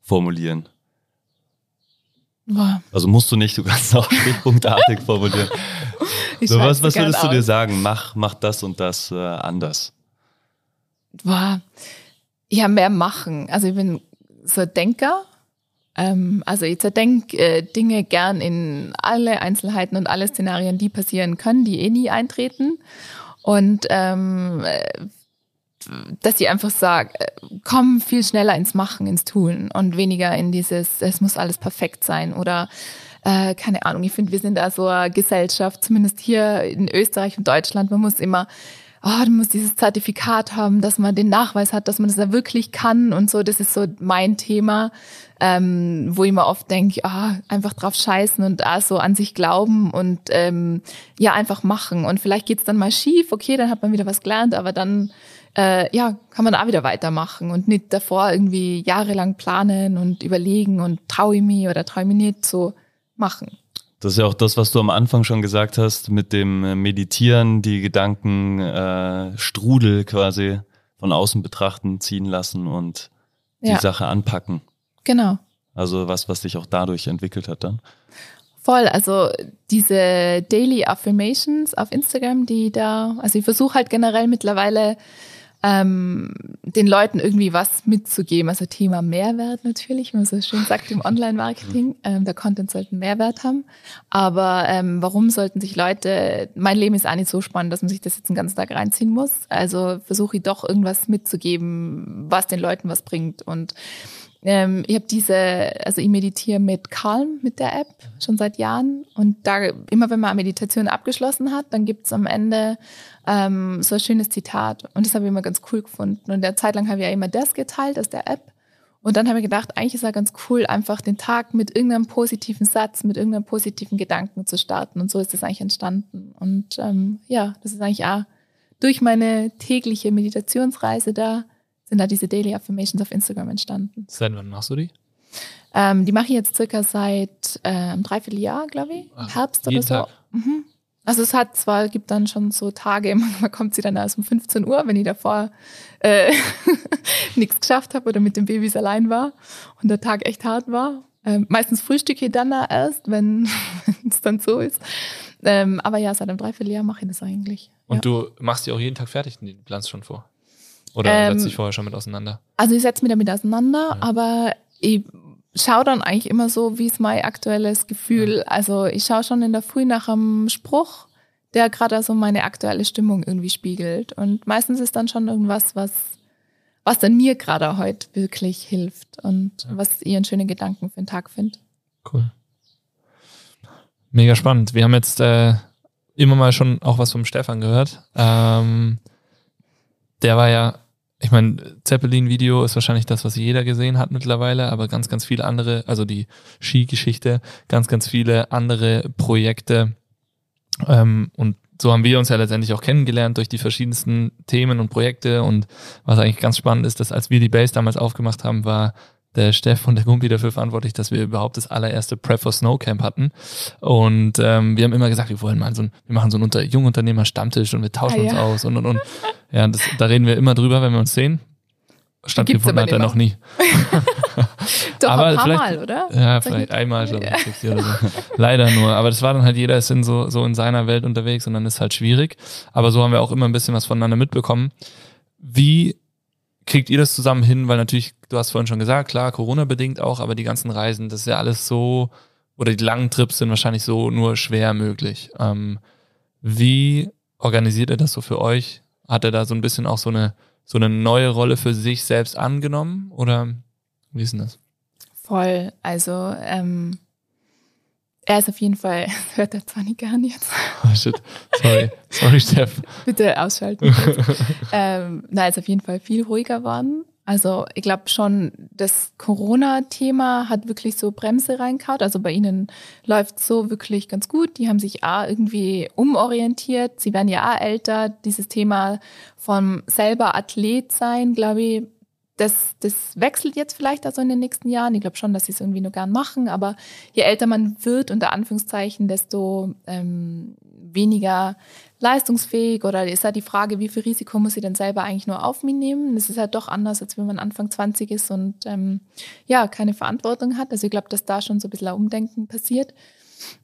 formulieren. Boah, Also musst du nicht, du kannst auch stichpunktartig formulieren. ich So, was, was würdest du dir sagen? Mach, mach das und das äh, anders. Boah, ja, mehr machen. Also ich bin so ein Denker. Ähm, also ich zerdenke äh, Dinge gern in alle Einzelheiten und alle Szenarien, die passieren können, die eh nie eintreten. Und ähm, äh, dass ich einfach sage, äh, komm viel schneller ins Machen, ins Tun und weniger in dieses, es muss alles perfekt sein oder äh, keine Ahnung, ich finde, wir sind da so eine Gesellschaft, zumindest hier in Österreich und Deutschland, man muss immer, oh, du musst dieses Zertifikat haben, dass man den Nachweis hat, dass man das da wirklich kann und so, das ist so mein Thema, ähm, wo ich mir oft denke, ah, einfach drauf scheißen und ah, so an sich glauben und ähm, ja, einfach machen. Und vielleicht geht's dann mal schief, okay, dann hat man wieder was gelernt, aber dann äh, ja, kann man auch wieder weitermachen und nicht davor irgendwie jahrelang planen und überlegen und traue ich mich oder traue ich mich nicht so machen. Das ist ja auch das, was du am Anfang schon gesagt hast, mit dem äh, Meditieren, die Gedanken äh, Strudel quasi von außen betrachten, ziehen lassen und die Ja. Sache anpacken. Genau. Also was, was sich auch dadurch entwickelt hat dann. Voll, also diese Daily Affirmations auf Instagram, die da, also ich versuche halt generell mittlerweile ähm, den Leuten irgendwie was mitzugeben. Also Thema Mehrwert natürlich, wie man so schön sagt im Online-Marketing. Ähm, der Content sollte einen Mehrwert haben. Aber ähm, warum sollten sich Leute, mein Leben ist auch nicht so spannend, dass man sich das jetzt den ganzen Tag reinziehen muss. Also versuche ich doch irgendwas mitzugeben, was den Leuten was bringt. Und ähm, ich habe diese, also ich meditiere mit Calm, mit der App, schon seit Jahren. Und da, immer wenn man eine Meditation abgeschlossen hat, dann gibt's am Ende ähm, so ein schönes Zitat. Und das habe ich immer ganz cool gefunden. Und der Zeit lang habe ich ja immer das geteilt aus der App. Und dann habe ich gedacht, eigentlich ist ja ganz cool, einfach den Tag mit irgendeinem positiven Satz, mit irgendeinem positiven Gedanken zu starten. Und so ist das eigentlich entstanden. Und ähm, ja, das ist eigentlich auch durch meine tägliche Meditationsreise da sind da diese Daily Affirmations auf Instagram entstanden. Seit wann machst du die? Ähm, die mache ich jetzt circa seit äh, einem Dreivierteljahr, glaube ich. Ah, Herbst oder so. Tag? Mhm. Also es hat zwar, gibt dann schon so Tage, manchmal kommt sie dann erst um 15 Uhr, wenn ich davor äh, nichts geschafft habe oder mit den Babys allein war und der Tag echt hart war. Ähm, meistens frühstücke ich dann da erst, wenn es dann so ist. Ähm, aber ja, seit einem Dreivierteljahr mache ich das eigentlich. Und ja. du machst die auch jeden Tag fertig, die planst schon vor? Oder Ähm, setzt dich vorher schon mit auseinander? Also ich setze mich damit auseinander, Ja. aber ich schaue dann eigentlich immer so, wie ist mein aktuelles Gefühl. Also ich schaue schon in der Früh nach einem Spruch, der gerade so meine aktuelle Stimmung irgendwie spiegelt. Und meistens ist dann schon irgendwas, was, was dann mir gerade heute wirklich hilft und Ja. was ich einen schönen Gedanken für den Tag finde. Cool. Mega spannend. Wir haben jetzt äh, immer mal schon auch was vom Stefan gehört. Ähm, der war ja, ich meine, Zeppelin-Video ist wahrscheinlich das, was jeder gesehen hat mittlerweile, aber ganz, ganz viele andere, also die Skigeschichte, ganz, ganz viele andere Projekte. Ähm, und so haben wir uns ja letztendlich auch kennengelernt durch die verschiedensten Themen und Projekte. Und was eigentlich ganz spannend ist, dass als wir die Base damals aufgemacht haben, war der Steff und der Gumpi dafür verantwortlich, dass wir überhaupt das allererste Prep for Snow Camp hatten. Und ähm, wir haben immer gesagt, wir wollen mal so ein, wir machen so einen Unter Jungunternehmer Stammtisch und wir tauschen Ah, uns ja. aus und und und. Ja, das, da reden wir immer drüber, wenn wir uns sehen. Stattgefunden hat er noch nie. Doch Aber ein paar vielleicht- Mal, oder? Ja, vielleicht ich- einmal, glaube ich, sechs oder so. Leider nur. Aber das war dann halt, jeder ist in so, so in seiner Welt unterwegs und dann ist halt schwierig. Aber so haben wir auch immer ein bisschen was voneinander mitbekommen. Wie kriegt ihr das zusammen hin? Weil natürlich, du hast vorhin schon gesagt, klar, Corona-bedingt auch, aber die ganzen Reisen, das ist ja alles so, oder die langen Trips sind wahrscheinlich so nur schwer möglich. Ähm, wie organisiert er das so für euch? Hat er da so ein bisschen auch so eine, so eine neue Rolle für sich selbst angenommen? Oder wie ist denn das? Voll. Also ähm, er ist auf jeden Fall, hört er zwar nicht gern jetzt. Oh shit. Sorry. Sorry, Steff. Bitte ausschalten. ähm, na, ist auf jeden Fall viel ruhiger geworden. Also ich glaube schon, das Corona-Thema hat wirklich so Bremse reingehauen. Also bei ihnen läuft so wirklich ganz gut. Die haben sich auch irgendwie umorientiert. Sie werden ja auch älter. Dieses Thema vom selber Athlet sein, glaube ich, das, das wechselt jetzt vielleicht also in den nächsten Jahren. Ich glaube schon, dass sie es irgendwie nur gern machen, aber je älter man wird, unter Anführungszeichen, desto ähm, weniger leistungsfähig oder ist halt die Frage, wie viel Risiko muss sie denn selber eigentlich nur auf mich nehmen? Das ist halt doch anders, als wenn man Anfang 20 ist und ähm, ja, keine Verantwortung hat. Also ich glaube, dass da schon so ein bisschen ein Umdenken passiert.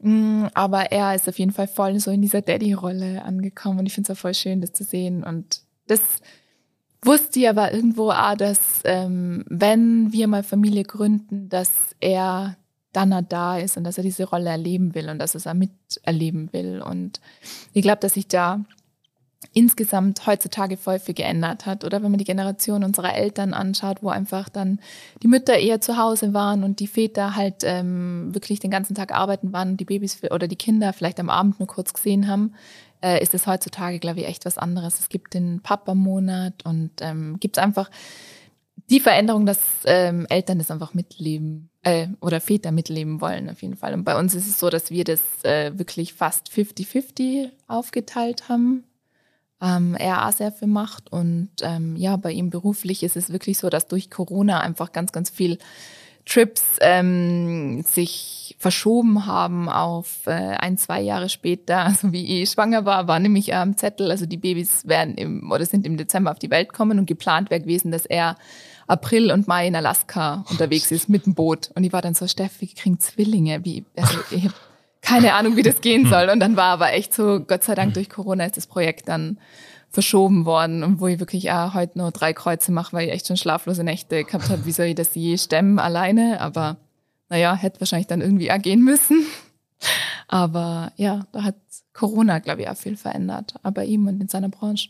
Mm, Aber er ist auf jeden Fall voll so in dieser Daddy-Rolle angekommen und ich finde es auch voll schön, das zu sehen. Und das wusste ich aber irgendwo auch, dass ähm, wenn wir mal Familie gründen, dass er dann da ist und dass er diese Rolle erleben will und dass er es auch miterleben will. Und ich glaube, dass sich da insgesamt heutzutage voll viel geändert hat. Oder wenn man die Generation unserer Eltern anschaut, wo einfach dann die Mütter eher zu Hause waren und die Väter halt ähm, wirklich den ganzen Tag arbeiten waren und die Babys oder die Kinder vielleicht am Abend nur kurz gesehen haben, äh, ist es heutzutage, glaube ich, echt was anderes. Es gibt den Papa-Monat und ähm, gibt es einfach die Veränderung, dass ähm, Eltern das einfach mitleben äh, oder Väter mitleben wollen auf jeden Fall. Und bei uns ist es so, dass wir das äh, wirklich fast 50-50 aufgeteilt haben. Ähm, er auch sehr viel macht und ähm, ja, bei ihm beruflich ist es wirklich so, dass durch Corona einfach ganz, ganz viel Trips ähm, sich verschoben haben auf äh, ein, zwei Jahre später, also wie ich schwanger war, war nämlich am Zettel, also die Babys werden im oder sind im Dezember auf die Welt kommen und geplant wäre gewesen, dass er April und Mai in Alaska unterwegs ist mit dem Boot. Und ich war dann so, Steff, wir kriegen Zwillinge. Wie, also ich habe keine Ahnung, wie das gehen soll. Und dann war aber echt so, Gott sei Dank durch Corona ist das Projekt dann verschoben worden und wo ich wirklich auch heute nur drei Kreuze mache, weil ich echt schon schlaflose Nächte gehabt habe. Wie soll ich das je stemmen alleine? Aber naja, hätte wahrscheinlich dann irgendwie auch gehen müssen. Aber ja, da hat Corona, glaube ich, auch viel verändert. Aber ihm und in seiner Branche.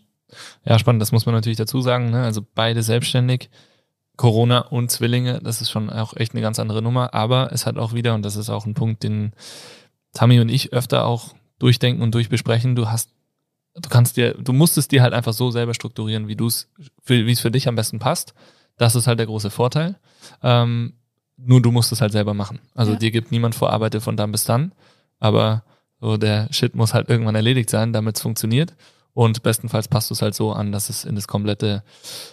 Ja, spannend. Das muss man natürlich dazu sagen. Ne? Also beide selbstständig. Corona und Zwillinge, das ist schon auch echt eine ganz andere Nummer. Aber es hat auch wieder, und das ist auch ein Punkt, den Tammy und ich öfter auch durchdenken und durchbesprechen, du hast du kannst dir, du musst es dir halt einfach so selber strukturieren, wie du es, wie es für dich am besten passt. Das ist halt der große Vorteil. Ähm, nur du musst es halt selber machen. Also ja. dir gibt niemand vor, arbeite von dann bis dann. Aber so der Shit muss halt irgendwann erledigt sein, damit es funktioniert. Und bestenfalls passt du es halt so an, dass es in das komplette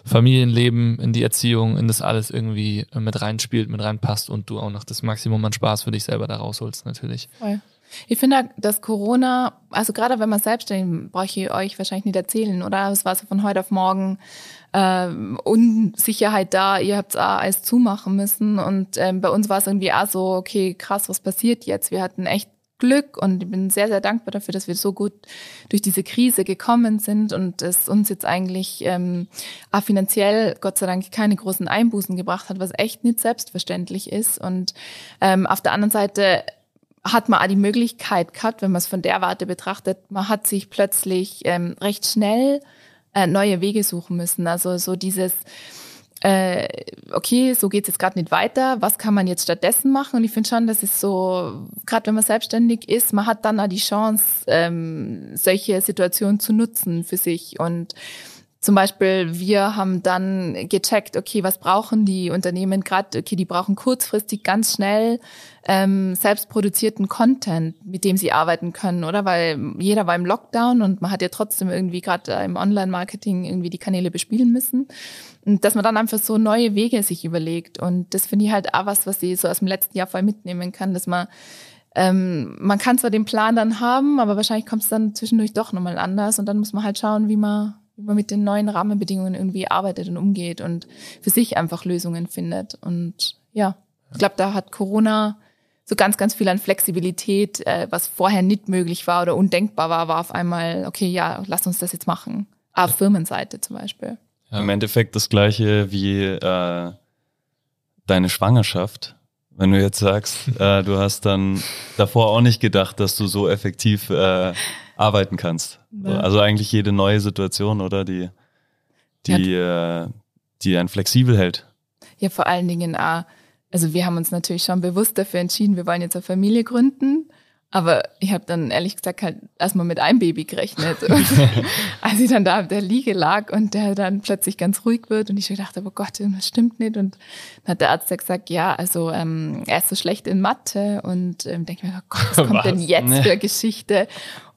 Familienleben, in die Erziehung, in das alles irgendwie mit reinspielt, mit reinpasst und du auch noch das Maximum an Spaß für dich selber da rausholst, natürlich. Voll. Ich finde, dass Corona, also gerade wenn man selbstständig, brauche ich euch wahrscheinlich nicht erzählen, oder? Es war so von heute auf morgen äh, Unsicherheit da, ihr habt alles zumachen müssen. Und ähm, bei uns war es irgendwie auch so, okay, krass, was passiert jetzt? Wir hatten echt Glück und ich bin sehr, sehr dankbar dafür, dass wir so gut durch diese Krise gekommen sind und es uns jetzt eigentlich ähm, auch finanziell Gott sei Dank keine großen Einbußen gebracht hat, was echt nicht selbstverständlich ist. Und ähm, auf der anderen Seite hat man auch die Möglichkeit gehabt, wenn man es von der Warte betrachtet, man hat sich plötzlich ähm, recht schnell äh, neue Wege suchen müssen. Also so dieses, äh, okay, so geht's jetzt gerade nicht weiter, was kann man jetzt stattdessen machen? Und ich finde schon, das ist so, gerade wenn man selbstständig ist, man hat dann auch die Chance, ähm, solche Situationen zu nutzen für sich und zum Beispiel, wir haben dann gecheckt, okay, was brauchen die Unternehmen gerade? Okay, die brauchen kurzfristig ganz schnell ähm, selbstproduzierten Content, mit dem sie arbeiten können, oder? Weil jeder war im Lockdown und man hat ja trotzdem irgendwie gerade im Online-Marketing irgendwie die Kanäle bespielen müssen. Und dass man dann einfach so neue Wege sich überlegt. Und das finde ich halt auch was, was ich so aus dem letzten Jahr voll mitnehmen kann, dass man ähm, man kann zwar den Plan dann haben, aber wahrscheinlich kommt es dann zwischendurch doch nochmal anders und dann muss man halt schauen, wie man wie man mit den neuen Rahmenbedingungen irgendwie arbeitet und umgeht und für sich einfach Lösungen findet. Und ja, ich glaube, da hat Corona so ganz, ganz viel an Flexibilität, äh, was vorher nicht möglich war oder undenkbar war, war auf einmal, okay, ja, lass uns das jetzt machen. Auf Firmenseite zum Beispiel. Ja, Im Endeffekt das gleiche wie äh, deine Schwangerschaft. Wenn du jetzt sagst, äh, du hast dann davor auch nicht gedacht, dass du so effektiv äh, arbeiten kannst. Ja. Also eigentlich jede neue Situation, oder die, die, ja. äh, die einen flexibel hält. Ja, vor allen Dingen auch, also wir haben uns natürlich schon bewusst dafür entschieden, wir wollen jetzt eine Familie gründen. Aber ich habe dann ehrlich gesagt halt erstmal mit einem Baby gerechnet. Und als ich dann da auf der Liege lag und der dann plötzlich ganz ruhig wird und ich dachte, oh Gott, das stimmt nicht. Und dann hat der Arzt gesagt, ja, also ähm, er ist so schlecht in Mathe und ähm, denke mir, oh Gott, was kommt was? denn jetzt für Geschichte?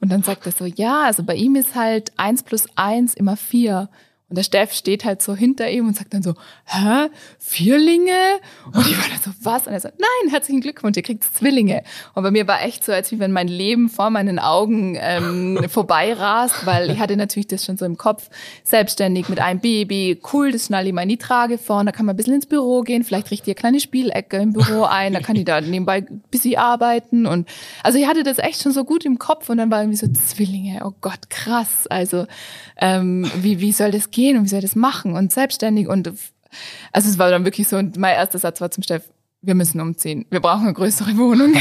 Und dann sagt er so, ja, also bei ihm ist halt eins plus eins immer vier. Und der Steff steht halt so hinter ihm und sagt dann so, hä, Vierlinge? Und ich war dann so, was? Und er sagt, nein, herzlichen Glückwunsch, ihr kriegt Zwillinge. Und bei mir war echt so, als wie wenn mein Leben vor meinen Augen ähm, vorbeirast, weil ich hatte natürlich das schon so im Kopf, selbstständig mit einem Baby, cool, das schnall ich mal in die Trage vorne, da kann man ein bisschen ins Büro gehen, vielleicht richte ich eine kleine Spielecke im Büro ein, da kann ich da nebenbei ein bisschen arbeiten. Und also ich hatte das echt schon so gut im Kopf und dann war irgendwie so Zwillinge, oh Gott, krass. Also ähm, wie, wie soll das gehen? und wie soll ich das machen und selbstständig und also es war dann wirklich so und mein erster Satz war zum Steff, wir müssen umziehen, wir brauchen eine größere Wohnung.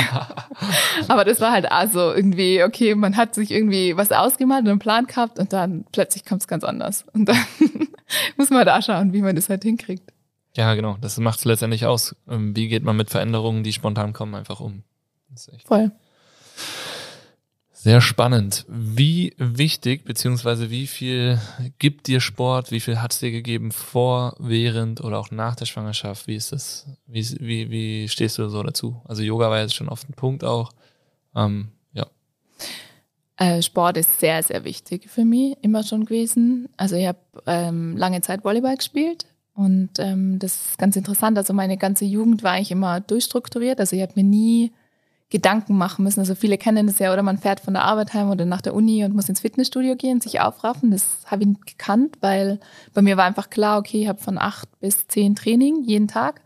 Aber das war halt also irgendwie, okay, man hat sich irgendwie was ausgemalt und einen Plan gehabt und dann plötzlich kommt es ganz anders. Und dann muss man da schauen, wie man das halt hinkriegt. Ja, genau, das macht es letztendlich aus. Ähm, wie geht man mit Veränderungen, die spontan kommen, einfach um? Voll. Sehr spannend. Wie wichtig, beziehungsweise wie viel gibt dir Sport, wie viel hat es dir gegeben vor, während oder auch nach der Schwangerschaft? Wie ist das? Wie, wie, wie stehst du so dazu? Also Yoga war jetzt schon oft ein Punkt auch. Ähm, ja. Äh, Sport ist sehr, sehr wichtig für mich, immer schon gewesen. Also ich habe ähm, lange Zeit Volleyball gespielt Und ähm, das ist ganz interessant. Also meine ganze Jugend war eigentlich immer durchstrukturiert. Also ich habe mir nie Gedanken machen müssen. Also viele kennen das ja, oder man fährt von der Arbeit heim oder nach der Uni und muss ins Fitnessstudio gehen, sich aufraffen. Das habe ich nicht gekannt, weil bei mir war einfach klar, okay, ich habe von acht bis zehn Training jeden Tag.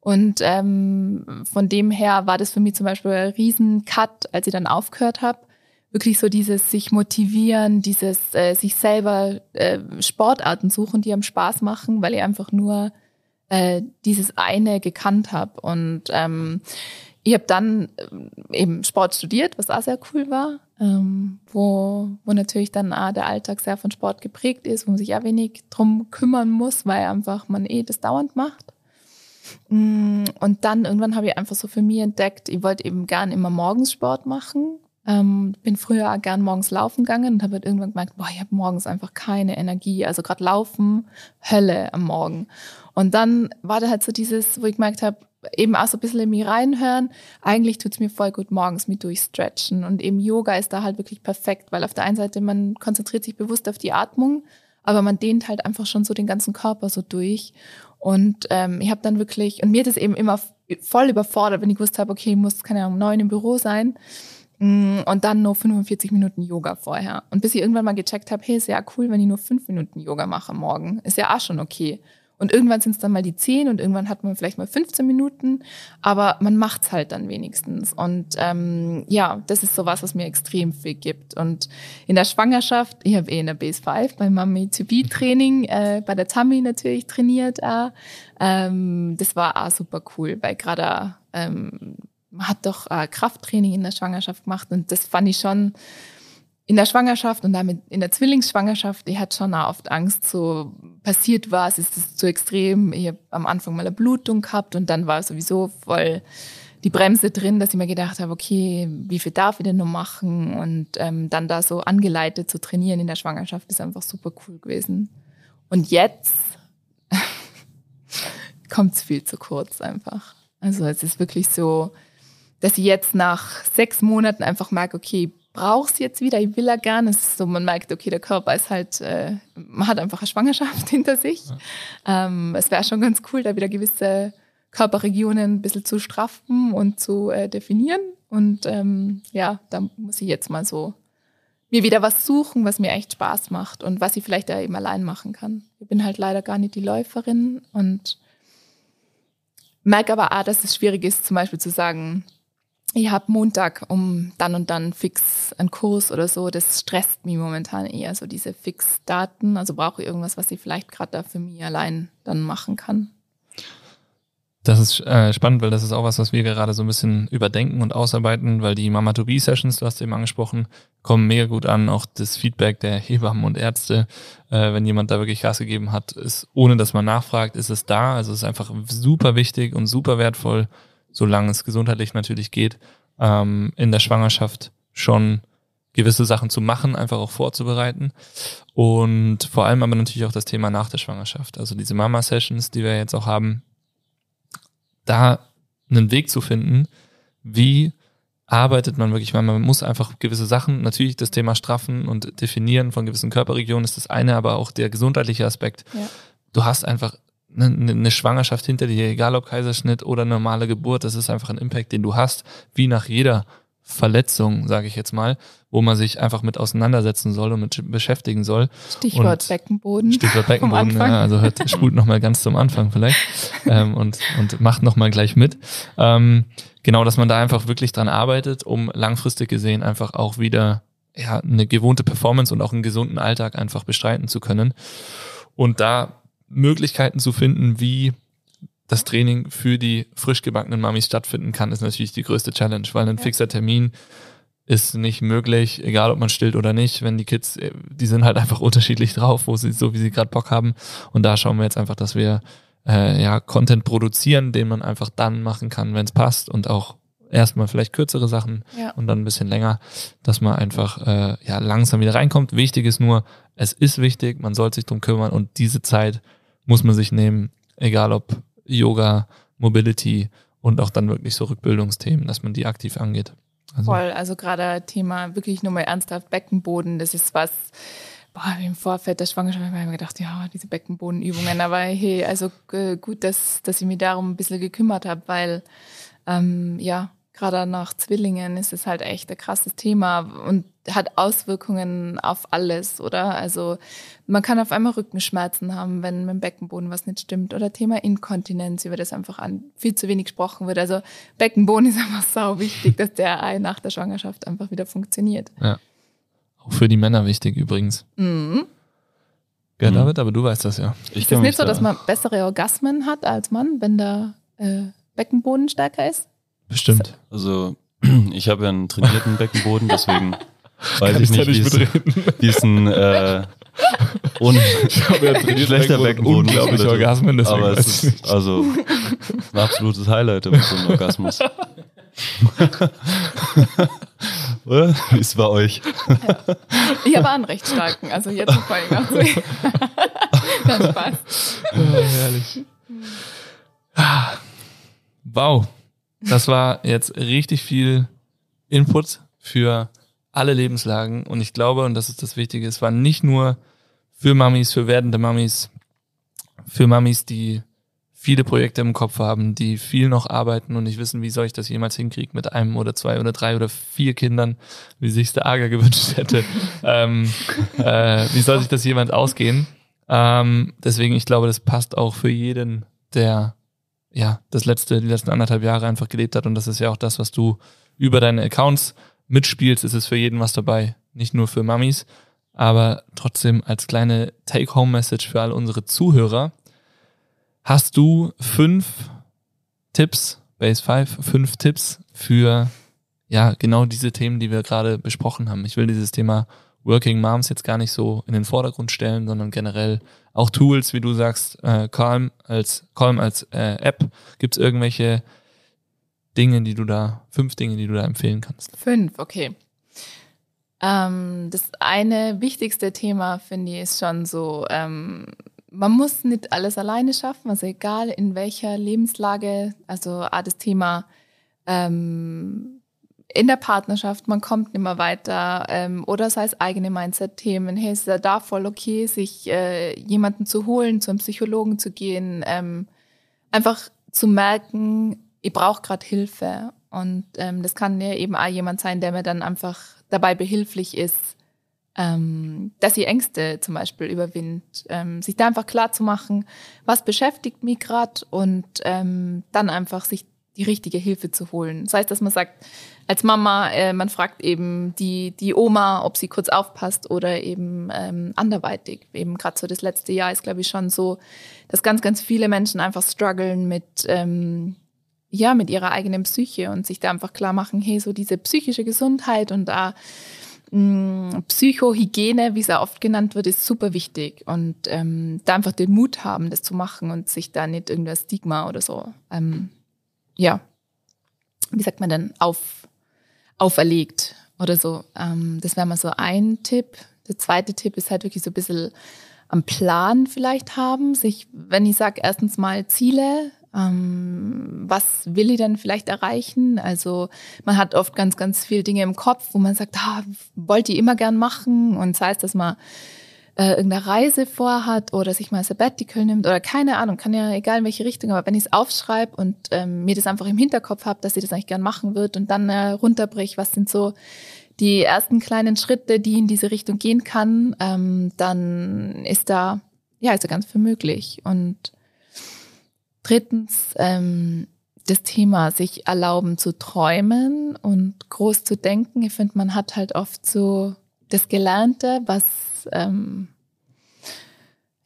Und ähm, von dem her war das für mich zum Beispiel ein riesen Cut, als ich dann aufgehört habe, wirklich so dieses sich motivieren, dieses äh, sich selber äh, Sportarten suchen, die einem Spaß machen, weil ich einfach nur äh, dieses eine gekannt habe. Und ähm, ich habe dann äh, eben Sport studiert, was auch sehr cool war, ähm, wo, wo natürlich dann auch der Alltag sehr von Sport geprägt ist, wo man sich ja wenig drum kümmern muss, weil einfach man eh das dauernd macht. Mm, und dann irgendwann habe ich einfach so für mich entdeckt, ich wollte eben gern immer morgens Sport machen ähm, bin früher gern morgens laufen gegangen und habe halt irgendwann gemerkt, boah, ich habe morgens einfach keine Energie. Also gerade Laufen, Hölle am Morgen. Und dann war da halt so dieses, wo ich gemerkt habe, eben auch so ein bisschen in mich reinhören. Eigentlich tut's mir voll gut morgens mit durchstretchen. Und eben Yoga ist da halt wirklich perfekt, weil auf der einen Seite man konzentriert sich bewusst auf die Atmung, aber man dehnt halt einfach schon so den ganzen Körper so durch. Und ähm, ich habe dann wirklich, und mir das eben immer voll überfordert, wenn ich gewusst habe, okay, ich muss, keine Ahnung, neun im Büro sein Mm, und dann nur 45 Minuten Yoga vorher. Und bis ich irgendwann mal gecheckt habe, hey, ist ja cool, wenn ich nur fünf Minuten Yoga mache morgen. Ist ja auch schon okay. Und irgendwann sind es dann mal die zehn und irgendwann hat man vielleicht mal 15 Minuten, aber man macht's halt dann wenigstens. Und ähm, ja, das ist sowas, was mir extrem viel gibt. Und in der Schwangerschaft, ich habe eh in der Base 5 beim Mami to Be Training, äh, bei der Tammy natürlich trainiert. Äh, ähm, das war auch super cool, weil gerade ähm, man hat doch äh, Krafttraining in der Schwangerschaft gemacht und das fand ich schon in der Schwangerschaft und damit in der Zwillingsschwangerschaft, ich hatte schon auch oft Angst, so passiert was, ist es zu extrem. Ich habe am Anfang mal eine Blutung gehabt und dann war sowieso voll die Bremse drin, dass ich mir gedacht habe, okay, wie viel darf ich denn noch machen? Und ähm, dann da so angeleitet zu trainieren in der Schwangerschaft ist einfach super cool gewesen. Und jetzt kommt es viel zu kurz einfach. Also es ist wirklich so, dass ich jetzt nach sechs Monaten einfach merke, okay, brauch's jetzt wieder, ich will ja gerne. Es ist so, man merkt, okay, der Körper ist halt, äh, man hat einfach eine Schwangerschaft hinter sich. Ja. Ähm, es wäre schon ganz cool, da wieder gewisse Körperregionen ein bisschen zu straffen und zu äh, definieren. Und ähm, ja, da muss ich jetzt mal so mir wieder was suchen, was mir echt Spaß macht und was ich vielleicht da eben allein machen kann. Ich bin halt leider gar nicht die Läuferin und merke aber auch, dass es schwierig ist, zum Beispiel zu sagen, ich habe Montag um dann und dann fix einen Kurs oder so. Das stresst mich momentan eher, so diese Fixdaten. Also brauche ich irgendwas, was ich vielleicht gerade da für mich allein dann machen kann. Das ist äh, spannend, weil das ist auch was, was wir gerade so ein bisschen überdenken und ausarbeiten, weil die Mama to Be Sessions, du hast eben angesprochen, kommen mega gut an. Auch das Feedback der Hebammen und Ärzte, äh, wenn jemand da wirklich Gas gegeben hat, ist, ohne dass man nachfragt, ist es da. Also es ist einfach super wichtig und super wertvoll, solange es gesundheitlich natürlich geht, ähm, in der Schwangerschaft schon gewisse Sachen zu machen, einfach auch vorzubereiten. Und vor allem aber natürlich auch das Thema nach der Schwangerschaft. Also diese Mama-Sessions, die wir jetzt auch haben, da einen Weg zu finden, wie arbeitet man wirklich, weil man muss einfach gewisse Sachen, natürlich das Thema Straffen und Definieren von gewissen Körperregionen ist das eine, aber auch der gesundheitliche Aspekt. Ja. Du hast einfach eine, eine Schwangerschaft hinter dir, egal ob Kaiserschnitt oder normale Geburt, das ist einfach ein Impact, den du hast, wie nach jeder Verletzung, sage ich jetzt mal, wo man sich einfach mit auseinandersetzen soll und mit beschäftigen soll. Stichwort und Beckenboden. Stichwort Beckenboden, ja, also hört, spult nochmal ganz zum Anfang vielleicht ähm, und, und macht nochmal gleich mit. Ähm, genau, dass man da einfach wirklich dran arbeitet, um langfristig gesehen einfach auch wieder ja, eine gewohnte Performance und auch einen gesunden Alltag einfach bestreiten zu können. Und da Möglichkeiten zu finden, wie das Training für die frisch gebackenen Mamis stattfinden kann, ist natürlich die größte Challenge, weil ein ja. fixer Termin ist nicht möglich, egal ob man stillt oder nicht, wenn die Kids, äh, die sind halt einfach unterschiedlich drauf, wo sie, so wie sie gerade Bock haben. Und da schauen wir jetzt einfach, dass wir äh, ja Content produzieren, den man einfach dann machen kann, wenn es passt und auch erstmal vielleicht kürzere Sachen ja. und dann ein bisschen länger, dass man einfach äh, ja langsam wieder reinkommt. Wichtig ist nur, es ist wichtig, man soll sich drum kümmern und diese Zeit muss man sich nehmen, egal ob Yoga, Mobility und auch dann wirklich so Rückbildungsthemen, dass man die aktiv angeht. Also. Voll, also gerade Thema wirklich nur mal ernsthaft Beckenboden, das ist was, Boah, im Vorfeld der Schwangerschaft habe ich mir gedacht, ja, diese Beckenbodenübungen. Aber hey, also äh, gut, dass, dass ich mich darum ein bisschen gekümmert habe, weil ähm, ja, gerade nach Zwillingen ist es halt echt ein krasses Thema und hat Auswirkungen auf alles, oder? Also man kann auf einmal Rückenschmerzen haben, wenn mit dem Beckenboden was nicht stimmt. Oder Thema Inkontinenz, über das einfach an viel zu wenig gesprochen wird. Also Beckenboden ist einfach sau wichtig, dass der nach der Schwangerschaft einfach wieder funktioniert. Ja. Auch für die Männer wichtig übrigens. Mhm. Gell, Mhm. David, aber du weißt das ja. Ich Ist es nicht so, da- dass man bessere Orgasmen hat als Mann, wenn der äh, Beckenboden stärker ist? Bestimmt. Also, ich habe ja einen trainierten Beckenboden, deswegen weiß Kann ich ich nicht, nicht wie es- ein äh, ohne Ich habe ja trainiert schlechter Beckenboden oder so. Orgasmen, deswegen Aber weiß es ich ist also ein absolutes Highlight mit so einem Orgasmus. Oder? Wie ist es bei euch? Ich habe einen recht starken, also jetzt vor allem auch Spaß. Oh, herrlich. Ah. Wow. Das war jetzt richtig viel Input für alle Lebenslagen. Und ich glaube, und das ist das Wichtige, es war nicht nur für Mamis, für werdende Mamis, für Mamis, die viele Projekte im Kopf haben, die viel noch arbeiten und nicht wissen, wie soll ich das jemals hinkriegen mit einem oder zwei oder drei oder vier Kindern, wie sich der Ager gewünscht hätte. ähm, äh, wie soll sich das jemand ausgehen? Ähm, deswegen, ich glaube, das passt auch für jeden, der ja das letzte, die letzten anderthalb Jahre einfach gelebt hat. Und das ist ja auch das, was du über deine Accounts mitspielst, ist es für jeden was dabei. Nicht nur für Mamis, aber trotzdem als kleine Take-Home-Message für all unsere Zuhörer. Hast du fünf Tipps, Base 5, fünf Tipps für ja genau diese Themen, die wir gerade besprochen haben? Ich will dieses Thema Working Moms jetzt gar nicht so in den Vordergrund stellen, sondern generell auch Tools, wie du sagst, äh, Calm als Calm als äh, App. Gibt es irgendwelche Dinge, die du da, fünf Dinge, die du da empfehlen kannst? Fünf, okay. Ähm, das eine wichtigste Thema, finde ich, ist schon so, ähm, man muss nicht alles alleine schaffen, also egal in welcher Lebenslage, also auch das Thema ähm, in der Partnerschaft, man kommt nicht mehr weiter ähm, oder sei es eigene Mindset-Themen. Hey, ist ja da voll okay, sich äh, jemanden zu holen, zum Psychologen zu gehen, ähm, einfach zu merken, ich brauche gerade Hilfe. Und ähm, das kann ja eben auch jemand sein, der mir dann einfach dabei behilflich ist, ähm, dass sie Ängste zum Beispiel überwindet. Ähm, sich da einfach klar zu machen, was beschäftigt mich gerade und ähm, dann einfach sich die richtige Hilfe zu holen. Das heißt, dass man sagt, als Mama, äh, man fragt eben die, die Oma, ob sie kurz aufpasst oder eben ähm, anderweitig. Eben gerade so das letzte Jahr ist, glaube ich, schon so, dass ganz, ganz viele Menschen einfach strugglen mit, ähm, ja, mit ihrer eigenen Psyche und sich da einfach klar machen, hey, so diese psychische Gesundheit und da mh, Psychohygiene, wie es ja oft genannt wird, ist super wichtig. Und ähm, da einfach den Mut haben, das zu machen und sich da nicht irgendein Stigma oder so, ähm, ja, wie sagt man denn, auf, auferlegt oder so. Ähm, das wäre mal so ein Tipp. Der zweite Tipp ist halt wirklich so ein bisschen am Plan vielleicht haben, sich, wenn ich sage, erstens mal Ziele, ähm, was will ich denn vielleicht erreichen? Also man hat oft ganz, ganz viele Dinge im Kopf, wo man sagt, ah, wollte ich immer gern machen und sei es, dass man äh, irgendeine Reise vorhat oder sich mal Sabbatical nimmt oder keine Ahnung, kann ja egal in welche Richtung, aber wenn ich es aufschreibe und ähm, mir das einfach im Hinterkopf habe, dass ich das eigentlich gern machen wird und dann äh, runterbrich, was sind so die ersten kleinen Schritte, die in diese Richtung gehen kann, ähm, dann ist da, ja, da ganz viel möglich. Und drittens, ähm, das Thema, sich erlauben zu träumen und groß zu denken. Ich finde, man hat halt oft so das Gelernte, was, ähm,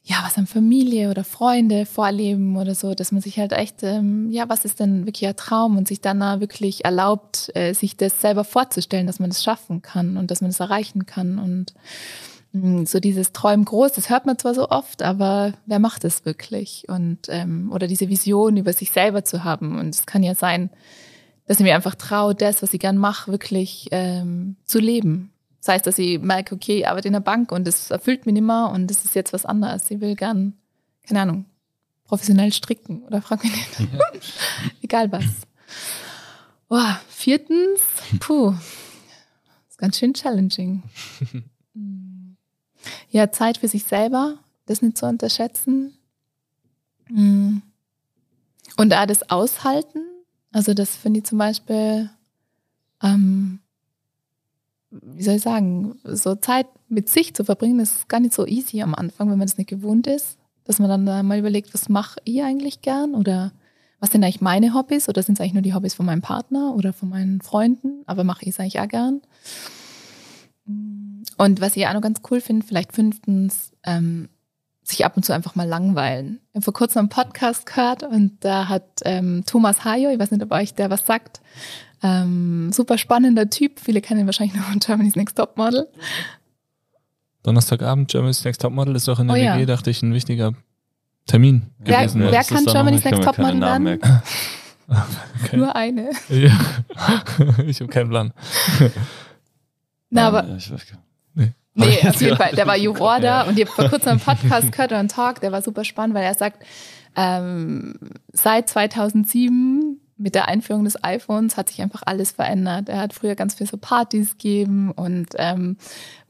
ja, was an Familie oder Freunde vorleben oder so, dass man sich halt echt, ähm, ja, was ist denn wirklich ein Traum und sich dann wirklich erlaubt, äh, sich das selber vorzustellen, dass man das schaffen kann und dass man das erreichen kann und mh, so dieses Träumen groß, das hört man zwar so oft, aber wer macht es wirklich? Und ähm, oder diese Vision über sich selber zu haben. Und es kann ja sein, dass ich mir einfach traue, das, was ich gern mache, wirklich ähm, zu leben. Das heißt, dass ich merke, okay, ich arbeite in der Bank und das erfüllt mich nicht mehr und das ist jetzt was anderes. Ich will gern, keine Ahnung, professionell stricken oder frag mich nicht. Egal was. Oh, viertens, puh, ist ganz schön challenging. Hm. Ja, Zeit für sich selber, das nicht zu unterschätzen. Mm. Und auch das Aushalten. Also das finde ich zum Beispiel, ähm, wie soll ich sagen, so Zeit mit sich zu verbringen, ist gar nicht so easy am Anfang, wenn man das nicht gewohnt ist. Dass man dann da mal überlegt, was mache ich eigentlich gern oder was sind eigentlich meine Hobbys oder sind es eigentlich nur die Hobbys von meinem Partner oder von meinen Freunden, aber mache ich es eigentlich auch gern. Und was ich auch noch ganz cool finde, vielleicht fünftens, ähm, sich ab und zu einfach mal langweilen. Ich habe vor kurzem einen Podcast gehört und da hat ähm, Thomas Hayo, ich weiß nicht, ob euch der was sagt, ähm, super spannender Typ. Viele kennen ihn wahrscheinlich noch von Germany's Next Top Model. Donnerstagabend, Germany's Next Top Model ist auch in der Oh ja. WG, dachte ich, ein wichtiger Termin Wer- gewesen. wer kann Germany's Next Topmodel werden? Okay. Nur eine. Ja. ich habe keinen Plan. Na, aber Ja, ich weiß gar nicht. Nee, auf jeden Fall. Der war Juror da Ja. und ich habe vor kurzem einen Podcast gehört oder einen Talk, der war super spannend, weil er sagt, ähm, seit 2007 mit der Einführung des iPhones hat sich einfach alles verändert. Er hat früher ganz viel so Partys gegeben und ähm,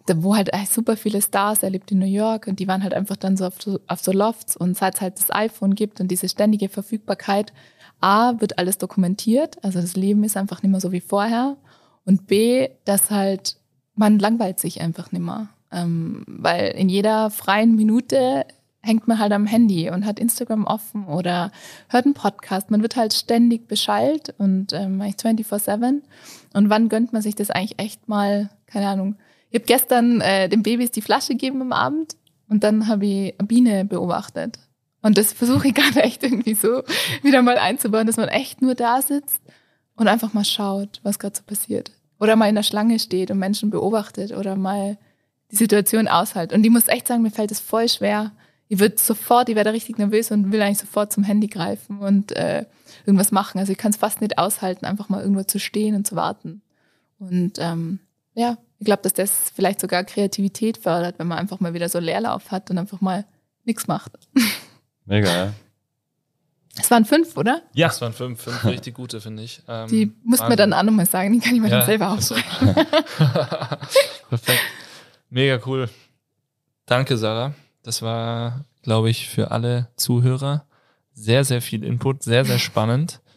da, wo halt super viele Stars, er lebt in New York und die waren halt einfach dann so auf, so auf so Lofts und seit es halt das iPhone gibt und diese ständige Verfügbarkeit, A, wird alles dokumentiert, also das Leben ist einfach nicht mehr so wie vorher und B, dass halt man langweilt sich einfach nicht mehr. Ähm, weil in jeder freien Minute hängt man halt am Handy und hat Instagram offen oder hört einen Podcast. Man wird halt ständig beschallt und ähm, eigentlich 24-7. Und wann gönnt man sich das eigentlich echt mal, keine Ahnung. Ich habe gestern äh, den Babys die Flasche gegeben am Abend und dann habe ich eine Biene beobachtet. Und das versuche ich gerade echt irgendwie so wieder mal einzubauen, dass man echt nur da sitzt und einfach mal schaut, was gerade so passiert. Oder mal in der Schlange steht und Menschen beobachtet oder mal die Situation aushält. Und ich muss echt sagen, mir fällt es voll schwer. Ich würde sofort, ich werde richtig nervös und will eigentlich sofort zum Handy greifen und äh, irgendwas machen. Also ich kann es fast nicht aushalten, einfach mal irgendwo zu stehen und zu warten. Und ähm, ja, ich glaube, dass das vielleicht sogar Kreativität fördert, wenn man einfach mal wieder so Leerlauf hat und einfach mal nichts macht. Mega, ja. Es waren fünf, oder? Ja, Das waren fünf, fünf richtig gute, finde ich. Ähm, Die muss mir dann auch nochmal sagen, die kann ich mir dann Ja, selber ist so. aufschreiben. Perfekt. Mega cool. Danke, Sarah. Das war, glaube ich, für alle Zuhörer sehr, sehr viel Input, sehr, sehr spannend.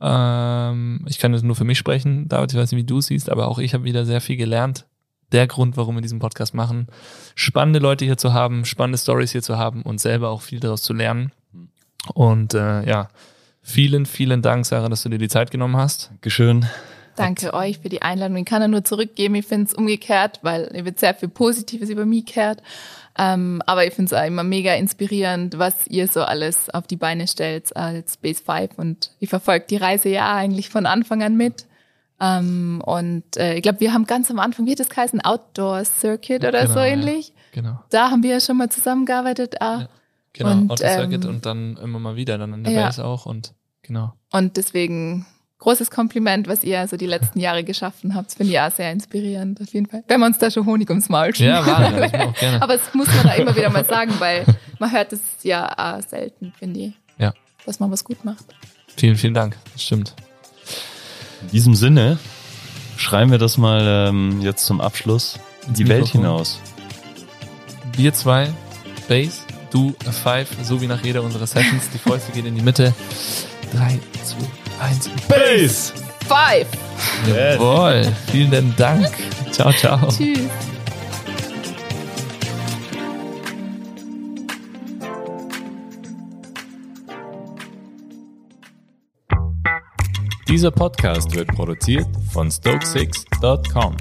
Ähm, ich kann jetzt nur für mich sprechen, David, ich weiß nicht, wie du es siehst, aber auch ich habe wieder sehr viel gelernt. Der Grund, warum wir diesen Podcast machen, spannende Leute hier zu haben, spannende Stories hier zu haben und selber auch viel daraus zu lernen. Und äh, ja, vielen, vielen Dank, Sarah, dass du dir die Zeit genommen hast. Dankeschön. Danke euch für die Einladung. Ich kann ja nur zurückgeben. Ich finde es umgekehrt, weil ihr wird sehr viel Positives über mich gehört. Ähm, aber ich finde es auch immer mega inspirierend, was ihr so alles auf die Beine stellt als Base 5. Und ich verfolge die Reise ja eigentlich von Anfang an mit. Ähm, und äh, ich glaube, wir haben ganz am Anfang, wie hat das geheißen, Outdoor Circuit oder Genau, so ja. ähnlich. Genau. Da haben wir ja schon mal zusammengearbeitet. Ah. Ja. Genau, Und, Auto Circuit ähm, und dann immer mal wieder, dann in der ja. Base auch und genau. Und deswegen großes Kompliment, was ihr so die letzten Jahre geschaffen habt. Finde ich auch sehr inspirierend, auf jeden Fall. Wenn wir uns da schon Honig ums Maul Ja, schmieren. war, das auch gerne. Aber das muss man da immer wieder mal sagen, weil man hört es ja auch selten, finde ich. Ja. Dass man was gut macht. Vielen, vielen Dank. Das stimmt. In diesem Sinne schreiben wir das mal ähm, jetzt zum Abschluss in die Welt hinaus. Wir zwei, Base, du, a Five, so wie nach jeder unserer Sessions. Die Fäuste geht in die Mitte. Drei, zwei, eins. Base! Five! Yes. Jawohl. Vielen Dank. Ciao, ciao. Tschüss. Dieser Podcast wird produziert von Stokesix.com.